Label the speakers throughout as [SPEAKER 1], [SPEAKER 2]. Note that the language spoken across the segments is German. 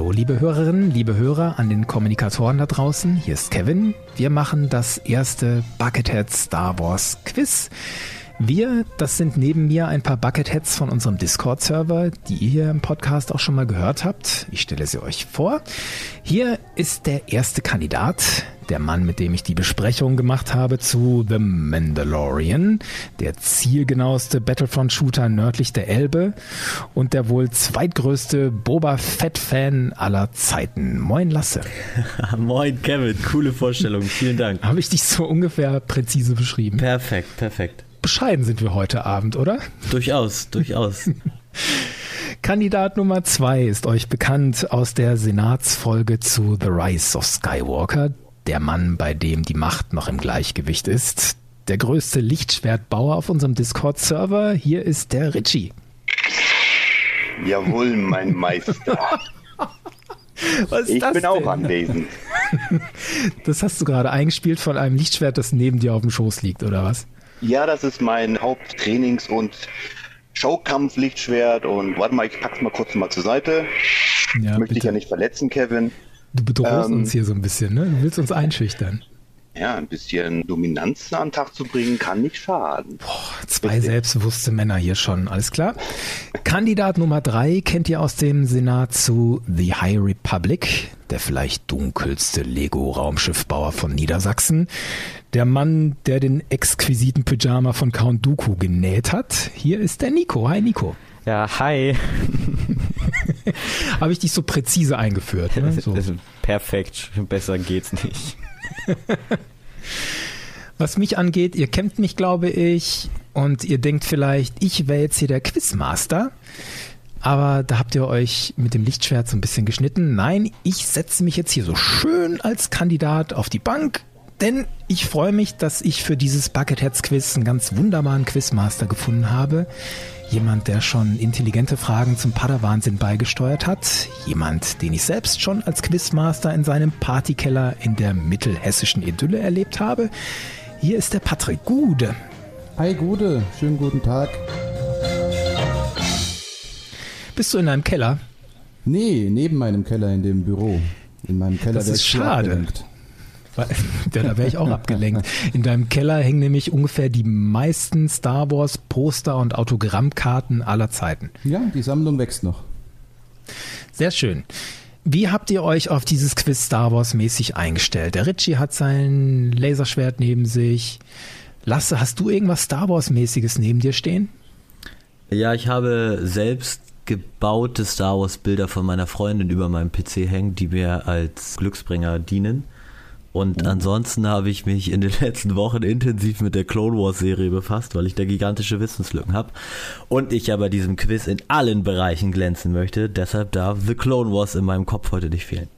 [SPEAKER 1] Hallo, liebe Hörerinnen, liebe Hörer an den Kommunikatoren da draußen. Hier ist Kevin. Wir machen das erste Buckethead Star Wars Quiz. Wir, das sind neben mir ein paar Bucketheads von unserem Discord-Server, die ihr hier im Podcast auch schon mal gehört habt. Ich stelle sie euch vor. Hier ist der erste Kandidat, der Mann, mit dem ich die Besprechung gemacht habe zu The Mandalorian, der zielgenaueste Battlefront-Shooter nördlich der Elbe und der wohl zweitgrößte Boba Fett-Fan aller Zeiten. Moin Lasse.
[SPEAKER 2] Moin Kevin, coole Vorstellung, vielen Dank.
[SPEAKER 1] Habe ich dich so ungefähr präzise beschrieben?
[SPEAKER 2] Perfekt, perfekt
[SPEAKER 1] bescheiden sind wir heute Abend, oder?
[SPEAKER 2] Durchaus, durchaus.
[SPEAKER 1] Kandidat Nummer zwei ist euch bekannt aus der Senatsfolge zu The Rise of Skywalker, der Mann, bei dem die Macht noch im Gleichgewicht ist. Der größte Lichtschwertbauer auf unserem Discord-Server. Hier ist der Richie.
[SPEAKER 3] Jawohl, mein Meister. ich bin denn? auch anwesend.
[SPEAKER 1] Das hast du gerade eingespielt von einem Lichtschwert, das neben dir auf dem Schoß liegt, oder was?
[SPEAKER 3] Ja, das ist mein Haupttrainings- und Showkampf-Lichtschwert. Und warte mal, ich pack's mal kurz mal zur Seite. Ja, Möchte bitte. ich ja nicht verletzen, Kevin.
[SPEAKER 1] Du bedrohst ähm, uns hier so ein bisschen, ne? Du willst uns einschüchtern.
[SPEAKER 3] Ja, ein bisschen Dominanz an den Tag zu bringen, kann nicht schaden.
[SPEAKER 1] Boah, zwei Bitte. selbstbewusste Männer hier schon, alles klar. Kandidat Nummer drei kennt ihr aus dem Senat zu The High Republic, der vielleicht dunkelste Lego-Raumschiffbauer von Niedersachsen. Der Mann, der den exquisiten Pyjama von Count Dooku genäht hat. Hier ist der Nico. Hi Nico.
[SPEAKER 4] Ja, hi.
[SPEAKER 1] Habe ich dich so präzise eingeführt? Ne? So.
[SPEAKER 4] Perfekt, besser geht's nicht.
[SPEAKER 1] Was mich angeht, ihr kennt mich, glaube ich, und ihr denkt vielleicht, ich wäre jetzt hier der Quizmaster. Aber da habt ihr euch mit dem Lichtschwert so ein bisschen geschnitten. Nein, ich setze mich jetzt hier so schön als Kandidat auf die Bank, denn ich freue mich, dass ich für dieses Bucketheads Quiz einen ganz wunderbaren Quizmaster gefunden habe. Jemand, der schon intelligente Fragen zum Padawansinn beigesteuert hat. Jemand, den ich selbst schon als Quizmaster in seinem Partykeller in der mittelhessischen Idylle erlebt habe. Hier ist der Patrick Gude.
[SPEAKER 5] Hi Gude, schönen guten Tag.
[SPEAKER 1] Bist du in einem Keller?
[SPEAKER 5] Nee, neben meinem Keller in dem Büro. In meinem Keller.
[SPEAKER 1] Das ist schade. Abgelenkt. Ja, da wäre ich auch abgelenkt. In deinem Keller hängen nämlich ungefähr die meisten Star Wars Poster und Autogrammkarten aller Zeiten.
[SPEAKER 5] Ja, die Sammlung wächst noch.
[SPEAKER 1] Sehr schön. Wie habt ihr euch auf dieses Quiz Star Wars mäßig eingestellt? Der Richie hat sein Laserschwert neben sich. Lasse, hast du irgendwas Star Wars mäßiges neben dir stehen?
[SPEAKER 2] Ja, ich habe selbst gebaute Star Wars Bilder von meiner Freundin über meinem PC hängen, die mir als Glücksbringer dienen. Und ansonsten habe ich mich in den letzten Wochen intensiv mit der Clone Wars Serie befasst, weil ich da gigantische Wissenslücken habe. Und ich ja bei diesem Quiz in allen Bereichen glänzen möchte. Deshalb darf The Clone Wars in meinem Kopf heute nicht fehlen.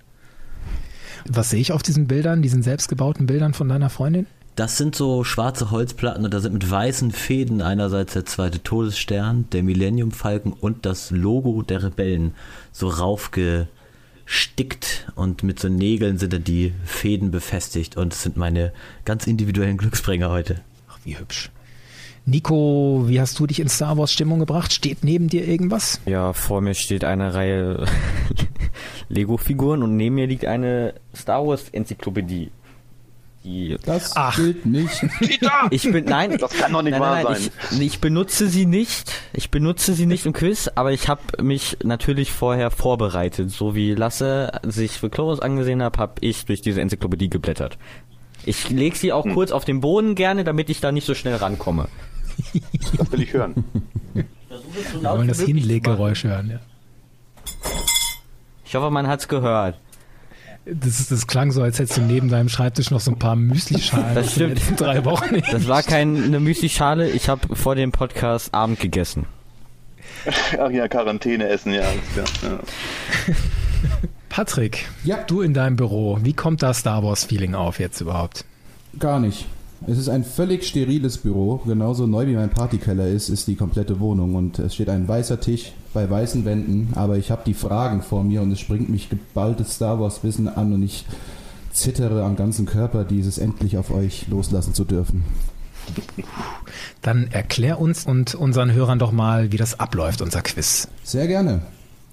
[SPEAKER 1] Was sehe ich auf diesen Bildern, diesen selbstgebauten Bildern von deiner Freundin?
[SPEAKER 2] Das sind so schwarze Holzplatten und da sind mit weißen Fäden einerseits der zweite Todesstern, der Millennium Falken und das Logo der Rebellen so raufge stickt und mit so Nägeln sind dann die Fäden befestigt und es sind meine ganz individuellen Glücksbringer heute.
[SPEAKER 1] Ach, wie hübsch. Nico, wie hast du dich in Star Wars Stimmung gebracht? Steht neben dir irgendwas?
[SPEAKER 4] Ja, vor mir steht eine Reihe Lego-Figuren und neben mir liegt eine Star Wars Enzyklopädie.
[SPEAKER 5] Die das Ach. gilt nicht.
[SPEAKER 4] Ich bin, nein,
[SPEAKER 3] das kann doch nicht nein, wahr
[SPEAKER 4] nein,
[SPEAKER 3] sein.
[SPEAKER 4] Ich, ich, benutze sie nicht. Ich benutze sie nicht im Quiz, aber ich habe mich natürlich vorher vorbereitet. So wie Lasse sich für Chloros angesehen hat, habe ich durch diese Enzyklopädie geblättert. Ich lege sie auch hm. kurz auf den Boden gerne, damit ich da nicht so schnell rankomme.
[SPEAKER 3] Das will ich hören.
[SPEAKER 1] Wir wollen das Hinleggeräusch hören, ja.
[SPEAKER 4] Ich hoffe, man hat's gehört.
[SPEAKER 1] Das, das klang so, als hättest du neben deinem Schreibtisch noch so ein paar Müslischalen.
[SPEAKER 4] Das stimmt.
[SPEAKER 1] In drei Wochen
[SPEAKER 4] nicht. Das war keine Müslischale. Ich habe vor dem Podcast Abend gegessen.
[SPEAKER 3] Ach ja, Quarantäne essen, ja. ja.
[SPEAKER 1] Patrick, ja. du in deinem Büro, wie kommt das Star Wars Feeling auf jetzt überhaupt?
[SPEAKER 5] Gar nicht. Es ist ein völlig steriles Büro. Genauso neu wie mein Partykeller ist, ist die komplette Wohnung. Und es steht ein weißer Tisch bei weißen Wänden. Aber ich habe die Fragen vor mir und es springt mich geballtes Star Wars Wissen an und ich zittere am ganzen Körper, dieses endlich auf euch loslassen zu dürfen.
[SPEAKER 1] Dann erklär uns und unseren Hörern doch mal, wie das abläuft, unser Quiz.
[SPEAKER 5] Sehr gerne.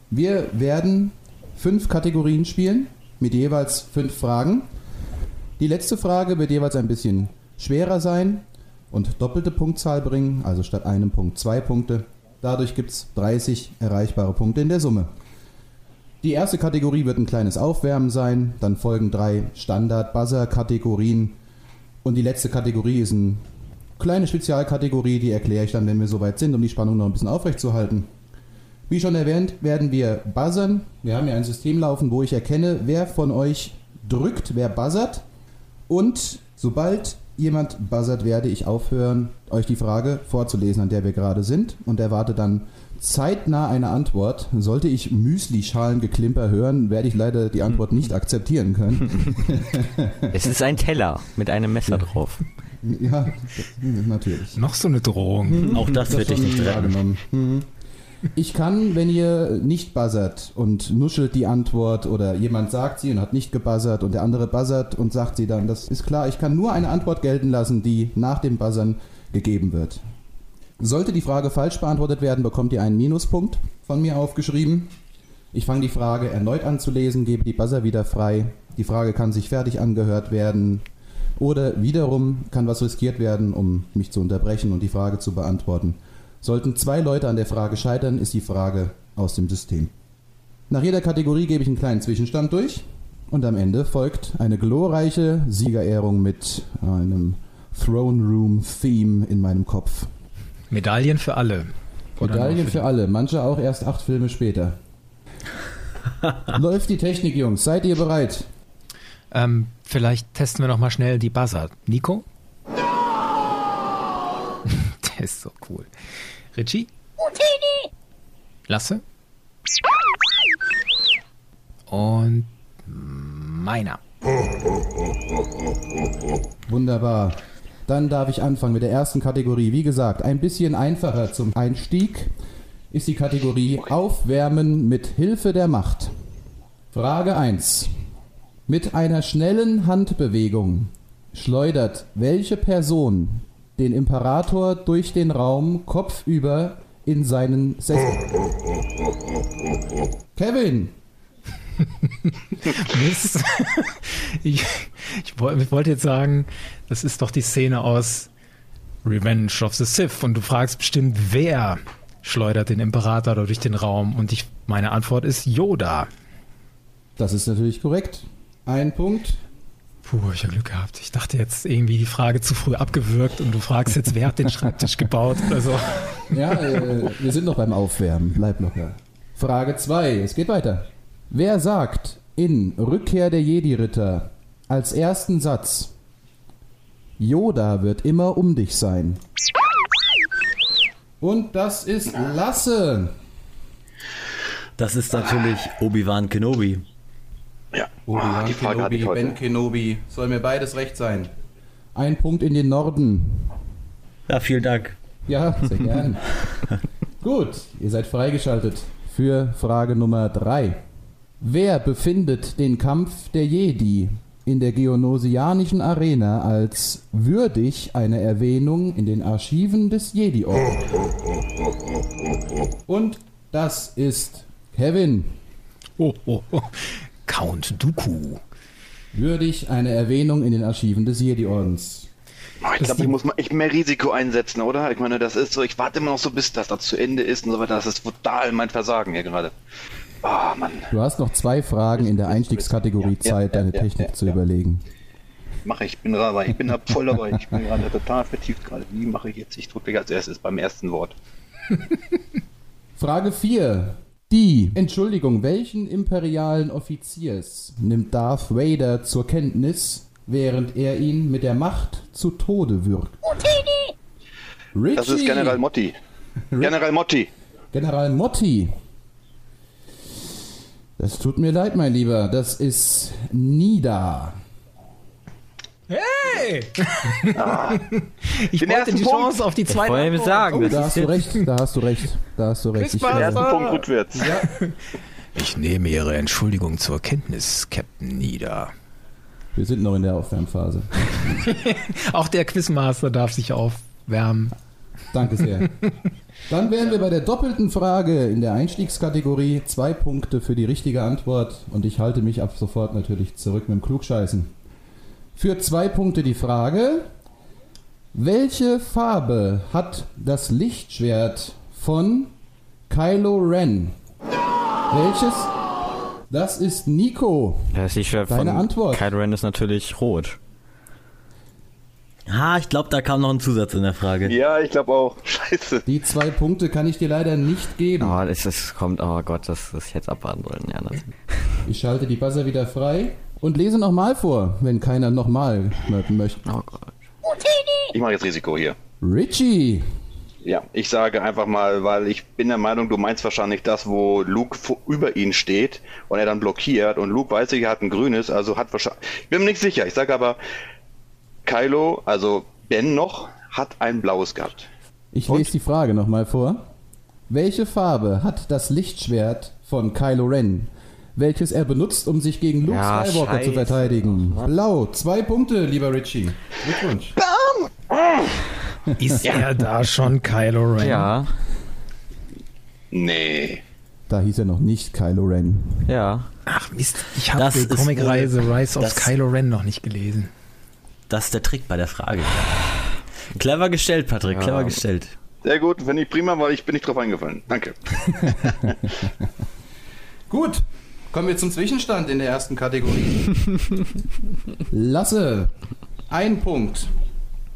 [SPEAKER 5] Wir werden fünf Kategorien spielen mit jeweils fünf Fragen. Die letzte Frage wird jeweils ein bisschen schwerer sein und doppelte Punktzahl bringen, also statt einem Punkt zwei Punkte. Dadurch gibt es 30 erreichbare Punkte in der Summe. Die erste Kategorie wird ein kleines Aufwärmen sein, dann folgen drei Standard-Buzzer-Kategorien und die letzte Kategorie ist eine kleine Spezialkategorie, die erkläre ich dann, wenn wir soweit sind, um die Spannung noch ein bisschen aufrechtzuerhalten. Wie schon erwähnt, werden wir buzzern. Wir haben ja ein System laufen, wo ich erkenne, wer von euch drückt, wer buzzert. Und sobald jemand buzzert, werde ich aufhören, euch die Frage vorzulesen, an der wir gerade sind und erwarte dann zeitnah eine Antwort. Sollte ich Müsli-Schalengeklimper hören, werde ich leider die Antwort nicht akzeptieren können.
[SPEAKER 4] es ist ein Teller mit einem Messer ja. drauf.
[SPEAKER 5] Ja, natürlich.
[SPEAKER 1] Noch so eine Drohung.
[SPEAKER 2] Mhm. Auch das, das wird dich nicht retten.
[SPEAKER 5] Ich kann, wenn ihr nicht buzzert und nuschelt die Antwort oder jemand sagt sie und hat nicht gebuzzert und der andere buzzert und sagt sie dann, das ist klar, ich kann nur eine Antwort gelten lassen, die nach dem Buzzern gegeben wird. Sollte die Frage falsch beantwortet werden, bekommt ihr einen Minuspunkt von mir aufgeschrieben. Ich fange die Frage erneut an zu lesen, gebe die Buzzer wieder frei. Die Frage kann sich fertig angehört werden oder wiederum kann was riskiert werden, um mich zu unterbrechen und die Frage zu beantworten. Sollten zwei Leute an der Frage scheitern, ist die Frage aus dem System. Nach jeder Kategorie gebe ich einen kleinen Zwischenstand durch und am Ende folgt eine glorreiche Siegerehrung mit einem Throne Room Theme in meinem Kopf.
[SPEAKER 1] Medaillen für alle.
[SPEAKER 5] Medaillen für, alle, manche auch erst acht Filme später. Läuft die Technik, Jungs. Seid ihr bereit?
[SPEAKER 1] Ähm, vielleicht testen wir noch mal schnell die Buzzer. Nico? Ist so cool. Richie? Utini. Lasse? Und meiner.
[SPEAKER 5] Wunderbar. Dann darf ich anfangen mit der ersten Kategorie. Wie gesagt, ein bisschen einfacher zum Einstieg ist die Kategorie Aufwärmen mit Hilfe der Macht. Frage 1. Mit einer schnellen Handbewegung schleudert welche Person den Imperator durch den Raum kopfüber in seinen Sessel. Kevin!
[SPEAKER 1] Mist. ich, ich, wollte jetzt sagen, das ist doch die Szene aus Revenge of the Sith und du fragst bestimmt, wer schleudert den Imperator durch den Raum und ich, meine Antwort ist Yoda.
[SPEAKER 5] Das ist natürlich korrekt. Ein Punkt
[SPEAKER 1] Puh, ich habe Glück gehabt. Ich dachte jetzt irgendwie die Frage zu früh abgewürgt und du fragst jetzt, wer hat den Schreibtisch gebaut oder so.
[SPEAKER 5] Ja, äh, wir sind noch beim Aufwärmen. Bleib locker. Frage 2. Es geht weiter. Wer sagt in Rückkehr der Jedi-Ritter als ersten Satz, Yoda wird immer um dich sein? Und das ist Lasse.
[SPEAKER 2] Das ist natürlich Obi-Wan Kenobi.
[SPEAKER 5] Ja. Obi-Wan oh, Kenobi, Ben Kenobi. Soll mir beides recht sein. Ein Punkt in den Norden.
[SPEAKER 2] Ja, vielen Dank.
[SPEAKER 5] Ja, sehr gern. Gut, ihr seid freigeschaltet für Frage Nummer 3. Wer befindet den Kampf der Jedi in der geonosianischen Arena als würdig eine Erwähnung in den Archiven des Jedi-Ordens? Und das ist Kevin.
[SPEAKER 1] Oh, oh, oh. Count Dooku.
[SPEAKER 5] Würdig eine Erwähnung in den Archiven des Jedi-Ordens.
[SPEAKER 3] Oh, ich glaube, ich muss mal echt mehr Risiko einsetzen, oder? Ich meine, das ist so, ich warte immer noch so, bis das da zu Ende ist und so weiter. Das ist total mein Versagen hier gerade.
[SPEAKER 5] Oh, Mann. Du hast noch zwei Fragen in der Einstiegskategorie ja, Zeit, ja, deine ja, Technik zu überlegen.
[SPEAKER 3] Mache ich, bin dabei. Ich bin da voll dabei. Ich bin gerade total vertieft gerade. Wie mache ich jetzt? Ich drücke als erstes beim ersten Wort.
[SPEAKER 5] Frage 4. Die, Entschuldigung, welchen imperialen Offiziers nimmt Darth Vader zur Kenntnis, während er ihn mit der Macht zu Tode würgt?
[SPEAKER 3] Richie. Das ist General Motti. General Motti.
[SPEAKER 5] General Motti. Das tut mir leid, mein Lieber. Das ist Nida.
[SPEAKER 1] Hey! Ah. ich Den wollte die Punkt. Chance auf die zweite.
[SPEAKER 4] Ich wollte sagen,
[SPEAKER 5] oh, da hast du recht, da hast du recht, da hast du recht.
[SPEAKER 3] Ich, Den ersten Punkt rückwärts. Ja.
[SPEAKER 1] Ich nehme Ihre Entschuldigung zur Kenntnis, Captain Nieder.
[SPEAKER 5] Wir sind noch in der Aufwärmphase.
[SPEAKER 1] Auch der Quizmaster darf sich aufwärmen.
[SPEAKER 5] Danke sehr. Dann wären wir bei der doppelten Frage in der Einstiegskategorie. Zwei Punkte für die richtige Antwort und ich halte mich ab sofort natürlich zurück mit dem Klugscheißen. Für zwei Punkte die Frage. Welche Farbe hat das Lichtschwert von Kylo Ren? Welches? Das ist Nico.
[SPEAKER 4] Das Lichtschwert
[SPEAKER 5] Deine
[SPEAKER 4] von
[SPEAKER 5] Antwort.
[SPEAKER 4] Kylo Ren ist natürlich rot.
[SPEAKER 2] Ah, ich glaube, da kam noch ein Zusatz in der Frage.
[SPEAKER 3] Ja, ich glaube auch. Scheiße.
[SPEAKER 5] Die zwei Punkte kann ich dir leider nicht geben.
[SPEAKER 4] Oh, es, es kommt, oh Gott, das, das hätte abwarten sollen. Ja, das,
[SPEAKER 5] Ich schalte die Buzzer wieder frei und lese nochmal vor, wenn keiner nochmal möchte.
[SPEAKER 4] oh Gott.
[SPEAKER 3] Ich mache jetzt Risiko hier.
[SPEAKER 5] Richie.
[SPEAKER 3] Ja, ich sage einfach mal, weil ich bin der Meinung, du meinst wahrscheinlich das, wo Luke über ihn steht und er dann blockiert und Luke weiß, er hat ein grünes, also hat wahrscheinlich. Ich bin mir nicht sicher. Ich sage aber, Kylo, also Ben noch, hat ein blaues gehabt.
[SPEAKER 5] Ich
[SPEAKER 3] Und?
[SPEAKER 5] lese die Frage nochmal vor. Welche Farbe hat das Lichtschwert von Kylo Ren, welches er benutzt, um sich gegen Luke
[SPEAKER 4] Ja,
[SPEAKER 5] Skywalker zu
[SPEAKER 4] scheiße.
[SPEAKER 5] verteidigen? Blau. Zwei Punkte, lieber Richie. Glückwunsch.
[SPEAKER 1] Ist er da schon Kylo Ren?
[SPEAKER 4] Ja,
[SPEAKER 3] Nee.
[SPEAKER 5] Da hieß er noch nicht Kylo Ren.
[SPEAKER 4] ja.
[SPEAKER 1] Ach Mist, ich habe
[SPEAKER 2] Das
[SPEAKER 1] die
[SPEAKER 2] wohl-
[SPEAKER 1] Rise of Kylo Ren noch nicht gelesen.
[SPEAKER 2] Das ist der Trick bei der Frage. Clever gestellt, Patrick,
[SPEAKER 4] Ja.
[SPEAKER 2] clever gestellt.
[SPEAKER 3] Sehr gut, finde ich prima, weil ich bin nicht drauf eingefallen. Danke.
[SPEAKER 5] Gut. Kommen wir zum Zwischenstand in der ersten Kategorie. Lasse, ein Punkt.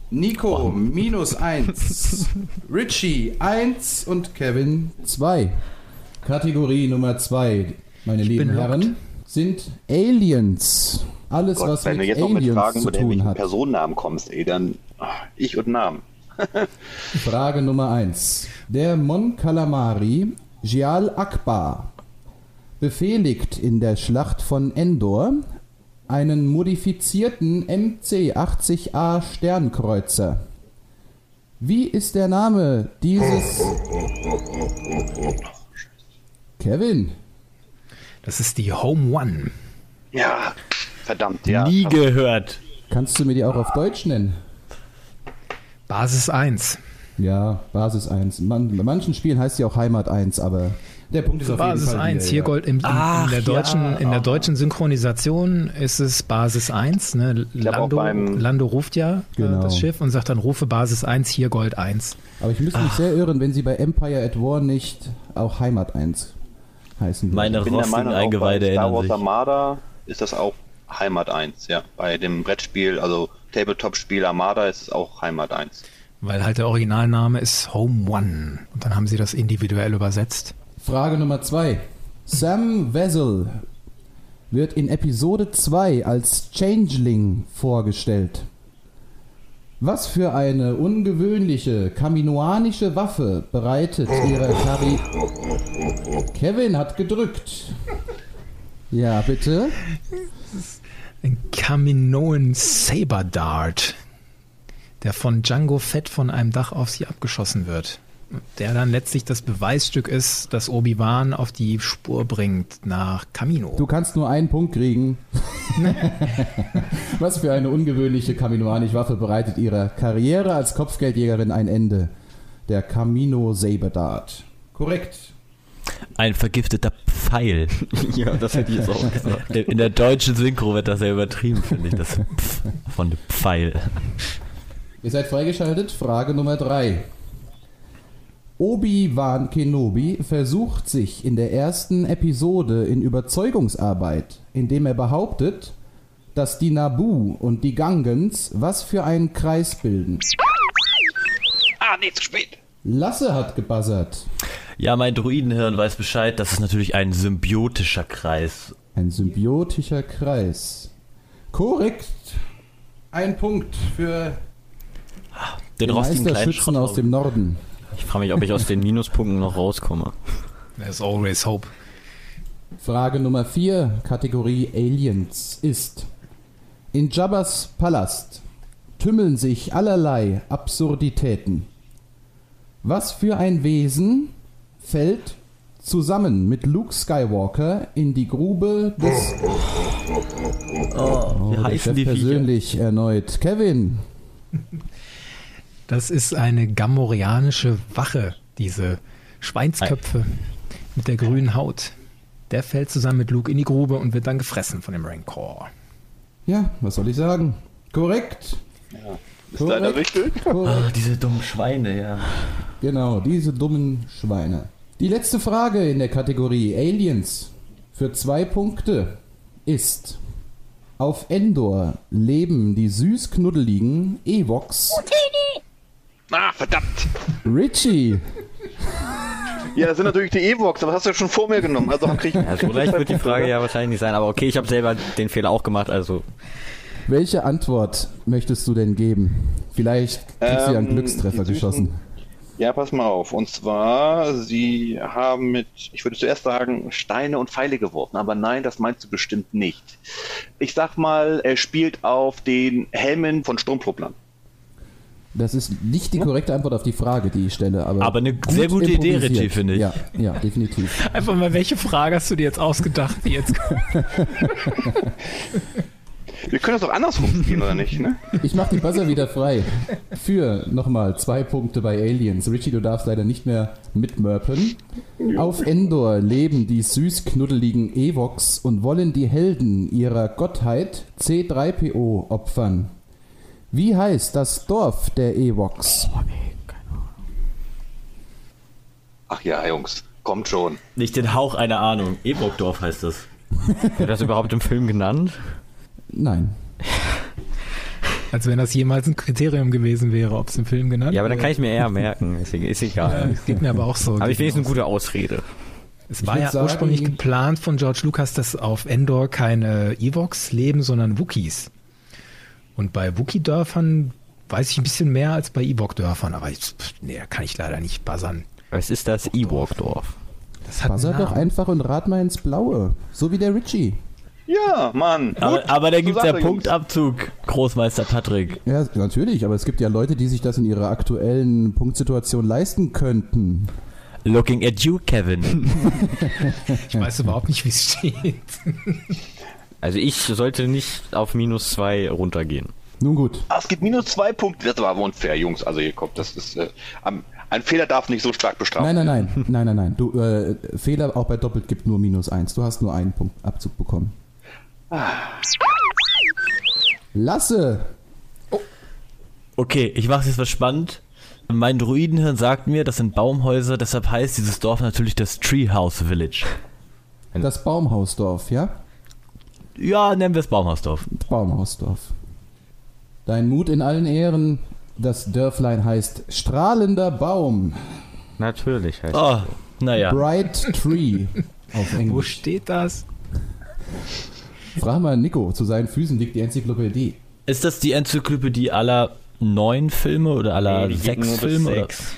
[SPEAKER 5] Nico, minus eins. Richie, eins. Und Kevin, zwei. Kategorie Nummer zwei, meine lieben
[SPEAKER 1] bin
[SPEAKER 5] Herren, sind Aliens. Alles,
[SPEAKER 3] Gott,
[SPEAKER 5] was
[SPEAKER 3] wenn
[SPEAKER 5] mit
[SPEAKER 3] du jetzt noch mit
[SPEAKER 5] Aliens
[SPEAKER 3] Fragen
[SPEAKER 5] zu
[SPEAKER 3] mit
[SPEAKER 5] tun hat.
[SPEAKER 3] Personennamen kommst, ey, dann ah, ich und Namen.
[SPEAKER 5] Frage Nummer 1. Der Mon Calamari Gial Akbar befehligt in der Schlacht von Endor einen modifizierten MC-80A Sternkreuzer. Wie ist der Name dieses... Kevin,
[SPEAKER 1] Das ist die Home One.
[SPEAKER 3] Ja, verdammt, ja.
[SPEAKER 2] Nie gehört.
[SPEAKER 5] kannst du mir die auch auf Deutsch nennen?
[SPEAKER 1] Basis 1.
[SPEAKER 5] Ja, Basis 1. Man, bei manchen Spielen heißt sie auch Heimat 1, aber der Punkt ist auf
[SPEAKER 1] Basis
[SPEAKER 5] jeden Fall
[SPEAKER 1] 1.
[SPEAKER 5] hier,
[SPEAKER 1] Hier
[SPEAKER 5] ja.
[SPEAKER 1] Gold im, in,
[SPEAKER 2] Ach,
[SPEAKER 1] in, der deutschen,
[SPEAKER 2] ja.
[SPEAKER 1] in der deutschen Synchronisation ist es Basis 1. Ne? Lando,
[SPEAKER 3] beim-
[SPEAKER 1] Lando ruft ja
[SPEAKER 5] Genau.
[SPEAKER 1] äh, das Schiff und sagt dann, rufe Basis 1, hier Gold 1.
[SPEAKER 5] Aber ich müsste mich sehr irren, wenn sie bei Empire at War nicht auch Heimat 1 heißen würde.
[SPEAKER 2] Meine
[SPEAKER 3] Ich bin der
[SPEAKER 2] rostigen Eingeweide
[SPEAKER 3] bei Star Wars. Armada ist das auch Heimat 1, ja. Bei dem Brettspiel, also Tabletop-Spiel Armada ist es auch Heimat 1.
[SPEAKER 1] Weil halt der Originalname ist Home One. Und dann haben sie das individuell übersetzt.
[SPEAKER 5] Frage Nummer 2. Sam Wessel wird in Episode 2 als Changeling vorgestellt. Was für eine ungewöhnliche kaminoanische Waffe bereitet ihre Kari... Kevin hat gedrückt. Ja, bitte.
[SPEAKER 1] Ein Kaminoan Saber Dart, der von Django Fett von einem Dach auf sie abgeschossen wird. Der dann letztlich das Beweisstück ist, dass Obi-Wan auf die Spur bringt nach Kamino.
[SPEAKER 5] Du kannst nur einen Punkt kriegen. Was für eine ungewöhnliche kaminoanische Waffe bereitet ihrer Karriere als Kopfgeldjägerin ein Ende? Der Camino Saber Dart. Korrekt.
[SPEAKER 2] Ein vergifteter Pfeil.
[SPEAKER 4] Ja, das hätte ich jetzt auch gesagt.
[SPEAKER 2] In der deutschen Synchro wird das ja übertrieben, finde ich. Das Pf von dem Pfeil.
[SPEAKER 5] Ihr seid freigeschaltet. Frage Nummer 3. Obi-Wan Kenobi versucht sich in der ersten Episode in Überzeugungsarbeit, indem er behauptet, dass die Naboo und die Gangens was für einen Kreis bilden.
[SPEAKER 3] Ah, nee, zu spät.
[SPEAKER 5] Lasse hat gebuzzert.
[SPEAKER 2] Ja, mein Druidenhirn weiß Bescheid, das ist natürlich ein symbiotischer Kreis.
[SPEAKER 5] Ein symbiotischer Kreis. Korrekt. Ein Punkt für
[SPEAKER 2] Den
[SPEAKER 5] den
[SPEAKER 2] rostigen kleinen
[SPEAKER 5] Meisterschützen aus dem Norden.
[SPEAKER 4] Ich frage mich, ob ich aus den Minuspunkten noch rauskomme.
[SPEAKER 1] There's always hope.
[SPEAKER 5] Frage Nummer 4, Kategorie Aliens ist. In Jabba's Palast tümmeln sich allerlei Absurditäten. Was für ein Wesen fällt zusammen mit Luke Skywalker in die Grube des
[SPEAKER 2] Oh, wie
[SPEAKER 5] der
[SPEAKER 2] heißen
[SPEAKER 5] Chef
[SPEAKER 2] die Viecher?
[SPEAKER 5] persönlich erneut? Kevin,
[SPEAKER 1] Das ist eine gamorianische Wache, diese Schweinsköpfe mit der grünen Haut. Der fällt zusammen mit Luke in die Grube und wird dann gefressen von dem Rancor.
[SPEAKER 5] Ja, was soll ich sagen? Korrekt.
[SPEAKER 3] Ist leider
[SPEAKER 5] Korrekt.
[SPEAKER 3] richtig.
[SPEAKER 5] Korrekt.
[SPEAKER 2] Ach, diese dummen Schweine, ja.
[SPEAKER 5] Genau, diese dummen Schweine. Die letzte Frage in der Kategorie Aliens für zwei Punkte ist: Auf Endor leben die süß knuddeligen Evox
[SPEAKER 3] Ah, verdammt.
[SPEAKER 5] Richie,
[SPEAKER 3] Ja, das sind natürlich die Evox, aber das hast du ja schon vor mir genommen. Also krieg ich
[SPEAKER 4] Ja, so leicht wird die Frage ja wahrscheinlich nicht sein, aber okay, ich habe selber den Fehler auch gemacht, also
[SPEAKER 5] welche Antwort möchtest du denn geben? Vielleicht kriegst du ja einen
[SPEAKER 3] Ähm,
[SPEAKER 5] Glückstreffer geschossen.
[SPEAKER 3] Ja, pass mal auf. Und zwar, sie haben mit, ich würde zuerst sagen, Steine und Pfeile geworfen. Aber nein, das meinst du bestimmt nicht. Ich sag mal, er spielt auf den Helmen von Sturmtrupplern.
[SPEAKER 5] Das ist nicht die korrekte Antwort auf die Frage, die ich stelle, aber.
[SPEAKER 2] Aber eine
[SPEAKER 5] gut
[SPEAKER 2] sehr gute Idee,
[SPEAKER 5] improvisiert.
[SPEAKER 2] Richie, finde ich.
[SPEAKER 5] Ja, ja, definitiv.
[SPEAKER 1] Einfach mal, welche Frage hast du dir jetzt ausgedacht, die jetzt
[SPEAKER 3] Wir können das doch andersrum spielen, oder nicht? Ne?
[SPEAKER 5] Ich mach die Buzzer wieder frei. Für nochmal zwei Punkte bei Aliens. Richie, du darfst leider nicht mehr mitmörpen. Auf Endor leben die süß knuddeligen Evox und wollen die Helden ihrer Gottheit C3PO opfern. Wie heißt das Dorf der Evox?
[SPEAKER 3] Ach ja, Jungs, kommt schon.
[SPEAKER 2] Nicht den Hauch einer Ahnung. Ebrockdorf heißt das.
[SPEAKER 4] wird das überhaupt im Film genannt?
[SPEAKER 5] Nein.
[SPEAKER 1] Als wenn das jemals ein Kriterium gewesen wäre, ob es im Film genannt
[SPEAKER 4] Ja, aber dann kann
[SPEAKER 1] wird.
[SPEAKER 4] ich mir eher merken, ist, e- ist
[SPEAKER 1] Ja,
[SPEAKER 4] egal.
[SPEAKER 1] es geht mir aber auch so.
[SPEAKER 4] Aber ich finde es eine gute Ausrede.
[SPEAKER 1] Es war ja
[SPEAKER 5] sagen-
[SPEAKER 1] ursprünglich geplant von George Lucas, dass auf Endor keine Evox leben, sondern Wookies. Und bei Wookie-Dörfern weiß ich ein bisschen mehr als bei Ewok-Dörfern, aber ich, nee, da kann ich leider nicht buzzern.
[SPEAKER 4] Es ist das Ewok-Dorf.
[SPEAKER 1] Das hat
[SPEAKER 5] Buzzer doch einfach und rat mal ins Blaue. So wie der Richie.
[SPEAKER 3] Ja, Mann.
[SPEAKER 2] Aber,
[SPEAKER 3] gut.
[SPEAKER 2] aber da
[SPEAKER 3] So
[SPEAKER 2] gibt's
[SPEAKER 3] sagt
[SPEAKER 2] ja. Punktabzug, Großmeister Patrick.
[SPEAKER 5] Ja, natürlich, aber es gibt ja Leute, die sich das in ihrer aktuellen Punktsituation leisten könnten.
[SPEAKER 2] Looking at you, Kevin.
[SPEAKER 1] Ich weiß überhaupt nicht, wie es steht.
[SPEAKER 4] Also ich sollte nicht auf minus zwei runtergehen.
[SPEAKER 5] Nun gut.
[SPEAKER 3] Ah, es gibt minus zwei Punkte. Das war aber unfair, Jungs. Also hier kommt, das ist, äh, am- ein Fehler darf nicht so stark bestraft
[SPEAKER 5] Nein, nein, nein, nein, nein, nein. Du, äh, Fehler auch bei doppelt gibt nur minus eins. Du hast nur einen Punkt Abzug bekommen. Lasse!
[SPEAKER 2] Okay, ich mache jetzt was spannend. Mein Druidenhirn sagt mir, das sind Baumhäuser, deshalb heißt dieses Dorf natürlich das Treehouse Village.
[SPEAKER 5] Das Baumhausdorf, ja?
[SPEAKER 2] Ja, nennen wir es Baumhausdorf.
[SPEAKER 5] Baumhausdorf. Dein Mut in allen Ehren. Das Dörflein heißt Strahlender Baum.
[SPEAKER 4] Natürlich heißt
[SPEAKER 2] Oh, naja.
[SPEAKER 5] Bright Tree auf
[SPEAKER 1] Wo
[SPEAKER 5] Englisch.
[SPEAKER 1] steht das?
[SPEAKER 5] Frag mal Nico, zu seinen Füßen liegt die Enzyklopädie.
[SPEAKER 2] Ist das die Enzyklopädie aller neun Filme oder aller
[SPEAKER 4] Nee,
[SPEAKER 2] sechs
[SPEAKER 4] nur bis
[SPEAKER 2] Filme? Oder?
[SPEAKER 4] sechs.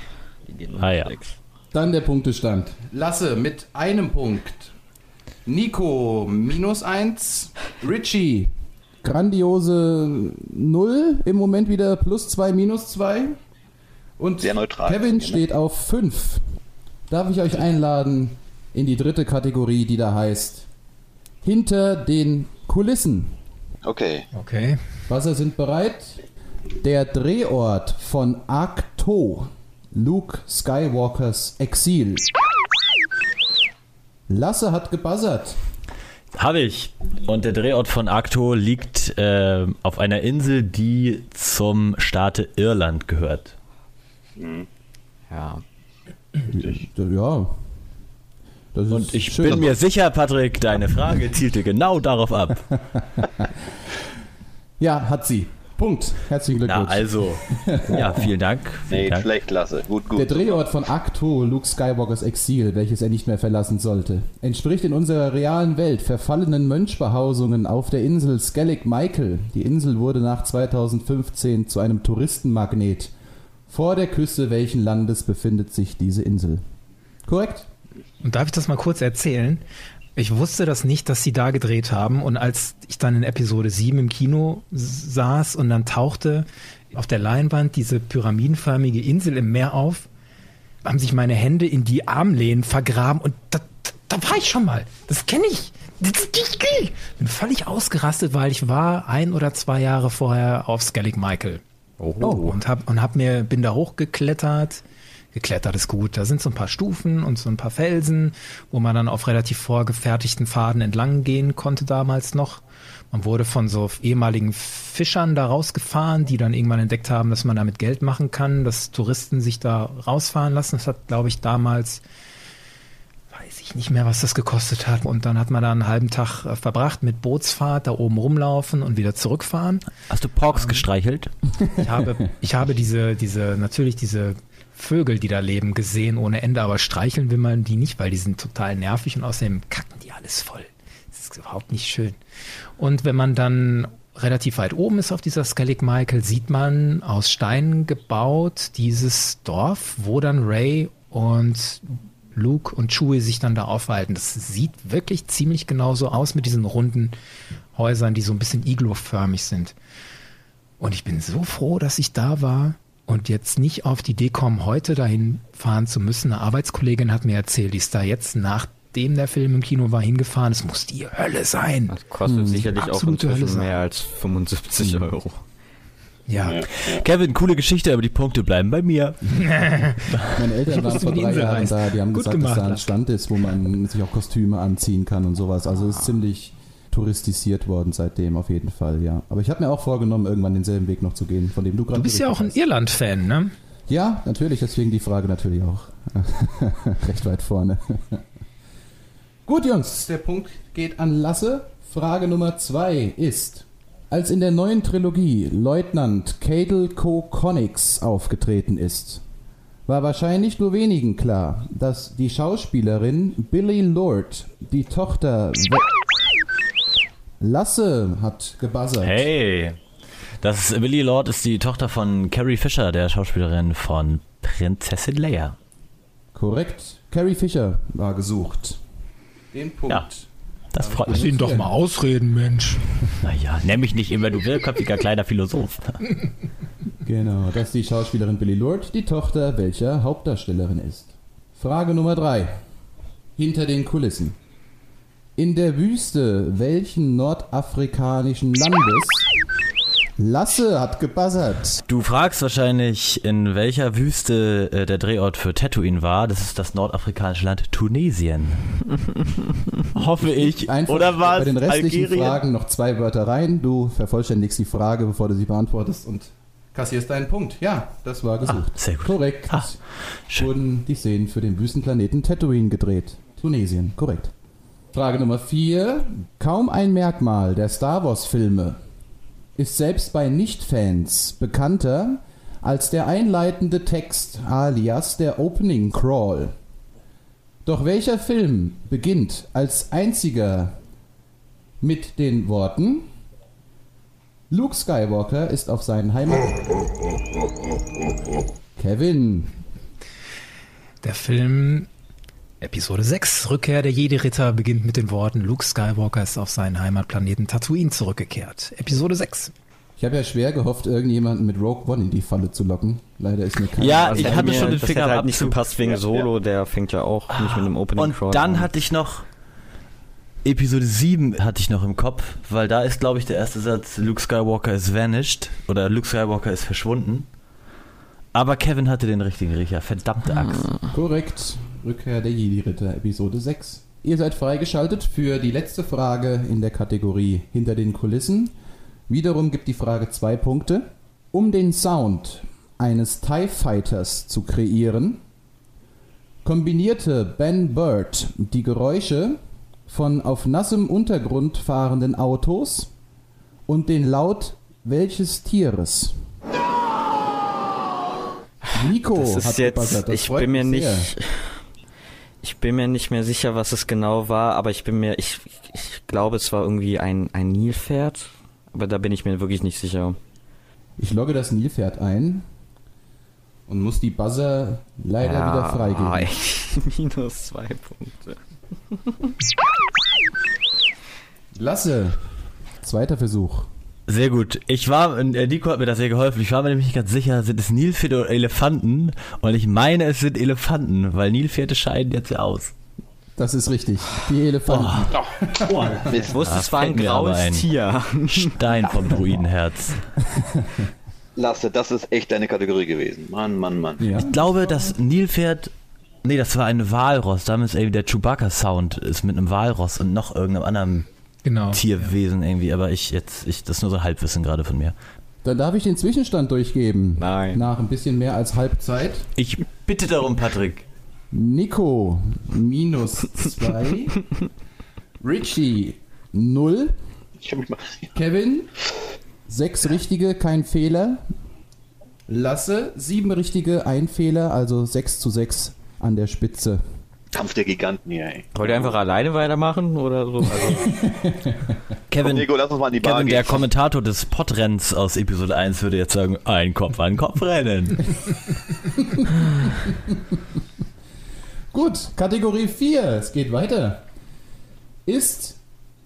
[SPEAKER 4] Die geht nur
[SPEAKER 2] Ah, ja.
[SPEAKER 4] sechs.
[SPEAKER 5] Dann der Punktestand. Lasse mit einem Punkt. Nico minus eins. Richie grandiose null. Im Moment wieder plus zwei, minus zwei. Und
[SPEAKER 3] Sehr neutral.
[SPEAKER 5] Kevin steht auf fünf. Darf ich euch einladen in die dritte Kategorie, die da heißt Hinter den Kulissen.
[SPEAKER 3] Okay.
[SPEAKER 1] Okay.
[SPEAKER 5] Wasser sind bereit. Der Drehort von Arcto, Luke Skywalkers Exil. Lasse hat gebuzzert.
[SPEAKER 2] Habe ich. Und der Drehort von Acto liegt äh, auf einer Insel, die zum Staate Irland gehört.
[SPEAKER 4] Ja.
[SPEAKER 5] Ja. Das
[SPEAKER 2] Und
[SPEAKER 5] ist
[SPEAKER 2] ich
[SPEAKER 5] schön.
[SPEAKER 2] bin mir sicher, Patrick, deine Frage zielte genau darauf ab.
[SPEAKER 5] Ja, hat sie. Punkt. Herzlichen
[SPEAKER 2] Na,
[SPEAKER 5] Glückwunsch.
[SPEAKER 2] also. Ja, vielen Dank. Vielen
[SPEAKER 3] Nee,
[SPEAKER 2] Dank.
[SPEAKER 3] schlecht, Lasse. Gut,
[SPEAKER 5] Der
[SPEAKER 3] gut.
[SPEAKER 5] Drehort von Acto, Luke Skywalkers Exil, welches er nicht mehr verlassen sollte, entspricht in unserer realen Welt verfallenen Mönchbehausungen auf der Insel Skellig Michael. Die Insel wurde nach 2015 zu einem Touristenmagnet. Vor der Küste welchen Landes befindet sich diese Insel? Korrekt?
[SPEAKER 1] Und darf ich das mal kurz erzählen? Ich wusste das nicht, dass sie da gedreht haben. Und als ich dann in Episode 7 im Kino saß und dann tauchte auf der Leinwand diese pyramidenförmige Insel im Meer auf, haben sich meine Hände in die Armlehnen vergraben und da, da, da war ich schon mal. Das kenne ich. Das ist nicht geil. Bin völlig ausgerastet, weil ich war ein oder zwei Jahre vorher auf Skellig Michael.
[SPEAKER 4] Oh.
[SPEAKER 1] Und hab, und hab mir, bin da hochgeklettert. Geklettert ist gut. Da sind so ein paar Stufen und so ein paar Felsen, wo man dann auf relativ vorgefertigten Faden entlang gehen konnte damals noch. Man wurde von so ehemaligen Fischern da rausgefahren, die dann irgendwann entdeckt haben, dass man damit Geld machen kann, dass Touristen sich da rausfahren lassen. Das hat, glaube ich, damals, weiß ich nicht mehr, was das gekostet hat. Und dann hat man da einen halben Tag äh, verbracht mit Bootsfahrt, da oben rumlaufen und wieder zurückfahren.
[SPEAKER 2] Hast du Porks gestreichelt?
[SPEAKER 1] Ich habe, ich habe diese, diese, natürlich diese Vögel, die da leben, gesehen ohne Ende, aber streicheln will man die nicht, weil die sind total nervig und außerdem kacken die alles voll. Das ist überhaupt nicht schön. Und wenn man dann relativ weit oben ist auf dieser Skellig Michael, sieht man aus Steinen gebaut dieses Dorf, wo dann Ray und Luke und Chewie sich dann da aufhalten. Das sieht wirklich ziemlich genauso aus mit diesen runden Häusern, die so ein bisschen igloförmig sind. Und ich bin so froh, dass ich da war und jetzt nicht auf die Idee kommen, heute dahin fahren zu müssen. Eine Arbeitskollegin hat mir erzählt, die ist da jetzt, nachdem der Film im Kino war, hingefahren. Es muss die Hölle sein.
[SPEAKER 4] Das kostet sicherlich auch inzwischen
[SPEAKER 1] sein.
[SPEAKER 4] mehr als 75 Euro.
[SPEAKER 1] Ja,
[SPEAKER 2] Kevin, coole Geschichte, aber die Punkte bleiben bei mir.
[SPEAKER 5] Meine Eltern waren vor drei Jahren da, die haben
[SPEAKER 1] Gut
[SPEAKER 5] gesagt,
[SPEAKER 1] gemacht,
[SPEAKER 5] dass da ein. Stand ist, wo man sich auch Kostüme anziehen kann und sowas. Also es ist ziemlich touristisiert worden seitdem auf jeden Fall, ja. Aber ich habe mir auch vorgenommen, irgendwann denselben Weg noch zu gehen, von dem du gerade
[SPEAKER 1] du bist ja auch ein Irland-Fan, ne?
[SPEAKER 5] Ja, natürlich, deswegen die Frage natürlich auch. Recht weit vorne. Gut, Jungs, der Punkt geht an Lasse. Frage Nummer zwei ist, als in der neuen Trilogie Leutnant Cadel Co. Connix aufgetreten ist, war wahrscheinlich nur wenigen klar, dass die Schauspielerin Billy Lord, die Tochter... We Lasse hat gebuzzert.
[SPEAKER 2] Hey, das ist, Billy Lord ist die Tochter von Carrie Fisher, der Schauspielerin von Prinzessin Leia.
[SPEAKER 5] Korrekt. Carrie Fisher war gesucht. Den Punkt.
[SPEAKER 2] Ja. Das freut
[SPEAKER 5] Lass
[SPEAKER 2] mich.
[SPEAKER 5] ihn doch mal
[SPEAKER 1] ausreden, Mensch.
[SPEAKER 2] Naja, nenn mich nicht immer, du wirrköpfiger kleiner Philosoph.
[SPEAKER 5] Genau, das ist die Schauspielerin Billy Lord, die Tochter welcher Hauptdarstellerin ist. Frage Nummer 3. Hinter den Kulissen. In der Wüste welchen nordafrikanischen Landes? Lasse hat gebuzzert.
[SPEAKER 2] Du fragst wahrscheinlich, in welcher Wüste äh, der Drehort für Tatooine war. Das ist das nordafrikanische Land Tunesien. Hoffe ich.
[SPEAKER 5] Einfach
[SPEAKER 2] Oder war
[SPEAKER 5] bei den restlichen
[SPEAKER 2] Algerien?
[SPEAKER 5] Fragen noch zwei Wörter rein. Du vervollständigst die Frage, bevor du sie beantwortest und kassierst deinen Punkt. Ja, das war gesucht.
[SPEAKER 2] Ah, sehr gut.
[SPEAKER 5] Korrekt.
[SPEAKER 2] Ah, schön.
[SPEAKER 5] wurden die Szenen für den Wüstenplaneten Tatooine gedreht. Tunesien, korrekt. Frage Nummer 4. Kaum ein Merkmal der Star Wars-Filme ist selbst bei Nicht-Fans bekannter als der einleitende Text alias der Opening Crawl. Doch welcher Film beginnt als einziger mit den Worten Luke Skywalker ist auf seinen Heimat... Kevin,
[SPEAKER 1] Der Film Episode 6, Rückkehr der Jedi-Ritter, beginnt mit den Worten Luke Skywalker ist auf seinen Heimatplaneten Tatooine zurückgekehrt. Episode 6.
[SPEAKER 5] Ich habe ja schwer gehofft, irgendjemanden mit Rogue One in die Falle zu locken. Leider ist mir kein.
[SPEAKER 2] Ja,
[SPEAKER 4] Das
[SPEAKER 2] ich hatte
[SPEAKER 4] mir-
[SPEAKER 2] schon den Finger
[SPEAKER 4] halt nicht
[SPEAKER 2] Abzug.
[SPEAKER 4] gepasst wegen Solo, der fängt ja auch nicht mit einem Opening
[SPEAKER 2] Und
[SPEAKER 4] Crawl
[SPEAKER 2] dann
[SPEAKER 4] an.
[SPEAKER 2] hatte ich noch Episode 7 hatte ich noch im Kopf, weil da ist, glaube ich, der erste Satz, Luke Skywalker is vanished oder Luke Skywalker ist verschwunden. Aber Kevin hatte den richtigen Riecher. Verdammte Axt.
[SPEAKER 5] Korrekt. Rückkehr der Jedi-Ritter, Episode 6. Ihr seid freigeschaltet für die letzte Frage in der Kategorie Hinter den Kulissen. Wiederum gibt die Frage zwei Punkte. Um den Sound eines TIE Fighters zu kreieren, kombinierte Ben Bird die Geräusche von auf nassem Untergrund fahrenden Autos und den Laut welches Tieres? Nico
[SPEAKER 4] Das ist
[SPEAKER 5] hat
[SPEAKER 4] jetzt.
[SPEAKER 5] Das
[SPEAKER 4] ich bin mir
[SPEAKER 5] sehr.
[SPEAKER 4] nicht, ich bin mir nicht mehr sicher, was es genau war, aber ich bin mir, ich, ich glaube, es war irgendwie ein, ein Nilpferd, aber da bin ich mir wirklich nicht sicher.
[SPEAKER 5] Ich logge das Nilpferd ein und muss die Buzzer leider wieder freigeben.
[SPEAKER 4] ey, minus zwei Punkte.
[SPEAKER 5] Lasse, zweiter Versuch.
[SPEAKER 2] Sehr gut. Ich war, äh, Nico hat mir da sehr geholfen. Ich war mir nämlich nicht ganz sicher, sind es Nilpferde oder Elefanten? Und ich meine, es sind Elefanten, weil Nilpferde scheiden jetzt ja aus.
[SPEAKER 5] Das ist richtig. Die Elefanten.
[SPEAKER 4] Ich wusste, es war ein graues
[SPEAKER 2] ein.
[SPEAKER 4] Tier.
[SPEAKER 2] Stein vom Druidenherz.
[SPEAKER 3] Lasse, das ist echt deine Kategorie gewesen. Mann, Mann, Mann.
[SPEAKER 5] Ja.
[SPEAKER 2] Ich glaube, das Nilpferd. Nee, das war ein Walross. Damals irgendwie der Chewbacca-Sound ist mit einem Walross und noch irgendeinem anderen
[SPEAKER 1] Genau.
[SPEAKER 2] Tierwesen irgendwie. Aber ich jetzt, ich, das ist nur so Halbwissen gerade von mir.
[SPEAKER 5] Dann darf ich den Zwischenstand durchgeben.
[SPEAKER 4] Nein.
[SPEAKER 5] Nach ein bisschen mehr als Halbzeit.
[SPEAKER 2] Ich bitte darum, Patrick.
[SPEAKER 5] Nico minus 2. Richie 0.
[SPEAKER 3] Ich hab mich mal.
[SPEAKER 5] Kevin, sechs richtige, kein Fehler. Lasse, sieben richtige, ein Fehler, also 6 zu 6 an der Spitze.
[SPEAKER 3] Kampf der Giganten hier, ey.
[SPEAKER 4] Wollt ihr einfach alleine weitermachen oder so? Also,
[SPEAKER 2] Kevin,
[SPEAKER 3] Nico, lass uns mal in die Bar
[SPEAKER 2] Kevin der
[SPEAKER 3] gehen.
[SPEAKER 2] Kommentator des Podrenns aus Episode 1 würde jetzt sagen, ein Kopf an Kopf rennen.
[SPEAKER 5] Gut, Kategorie 4, es geht weiter. Ist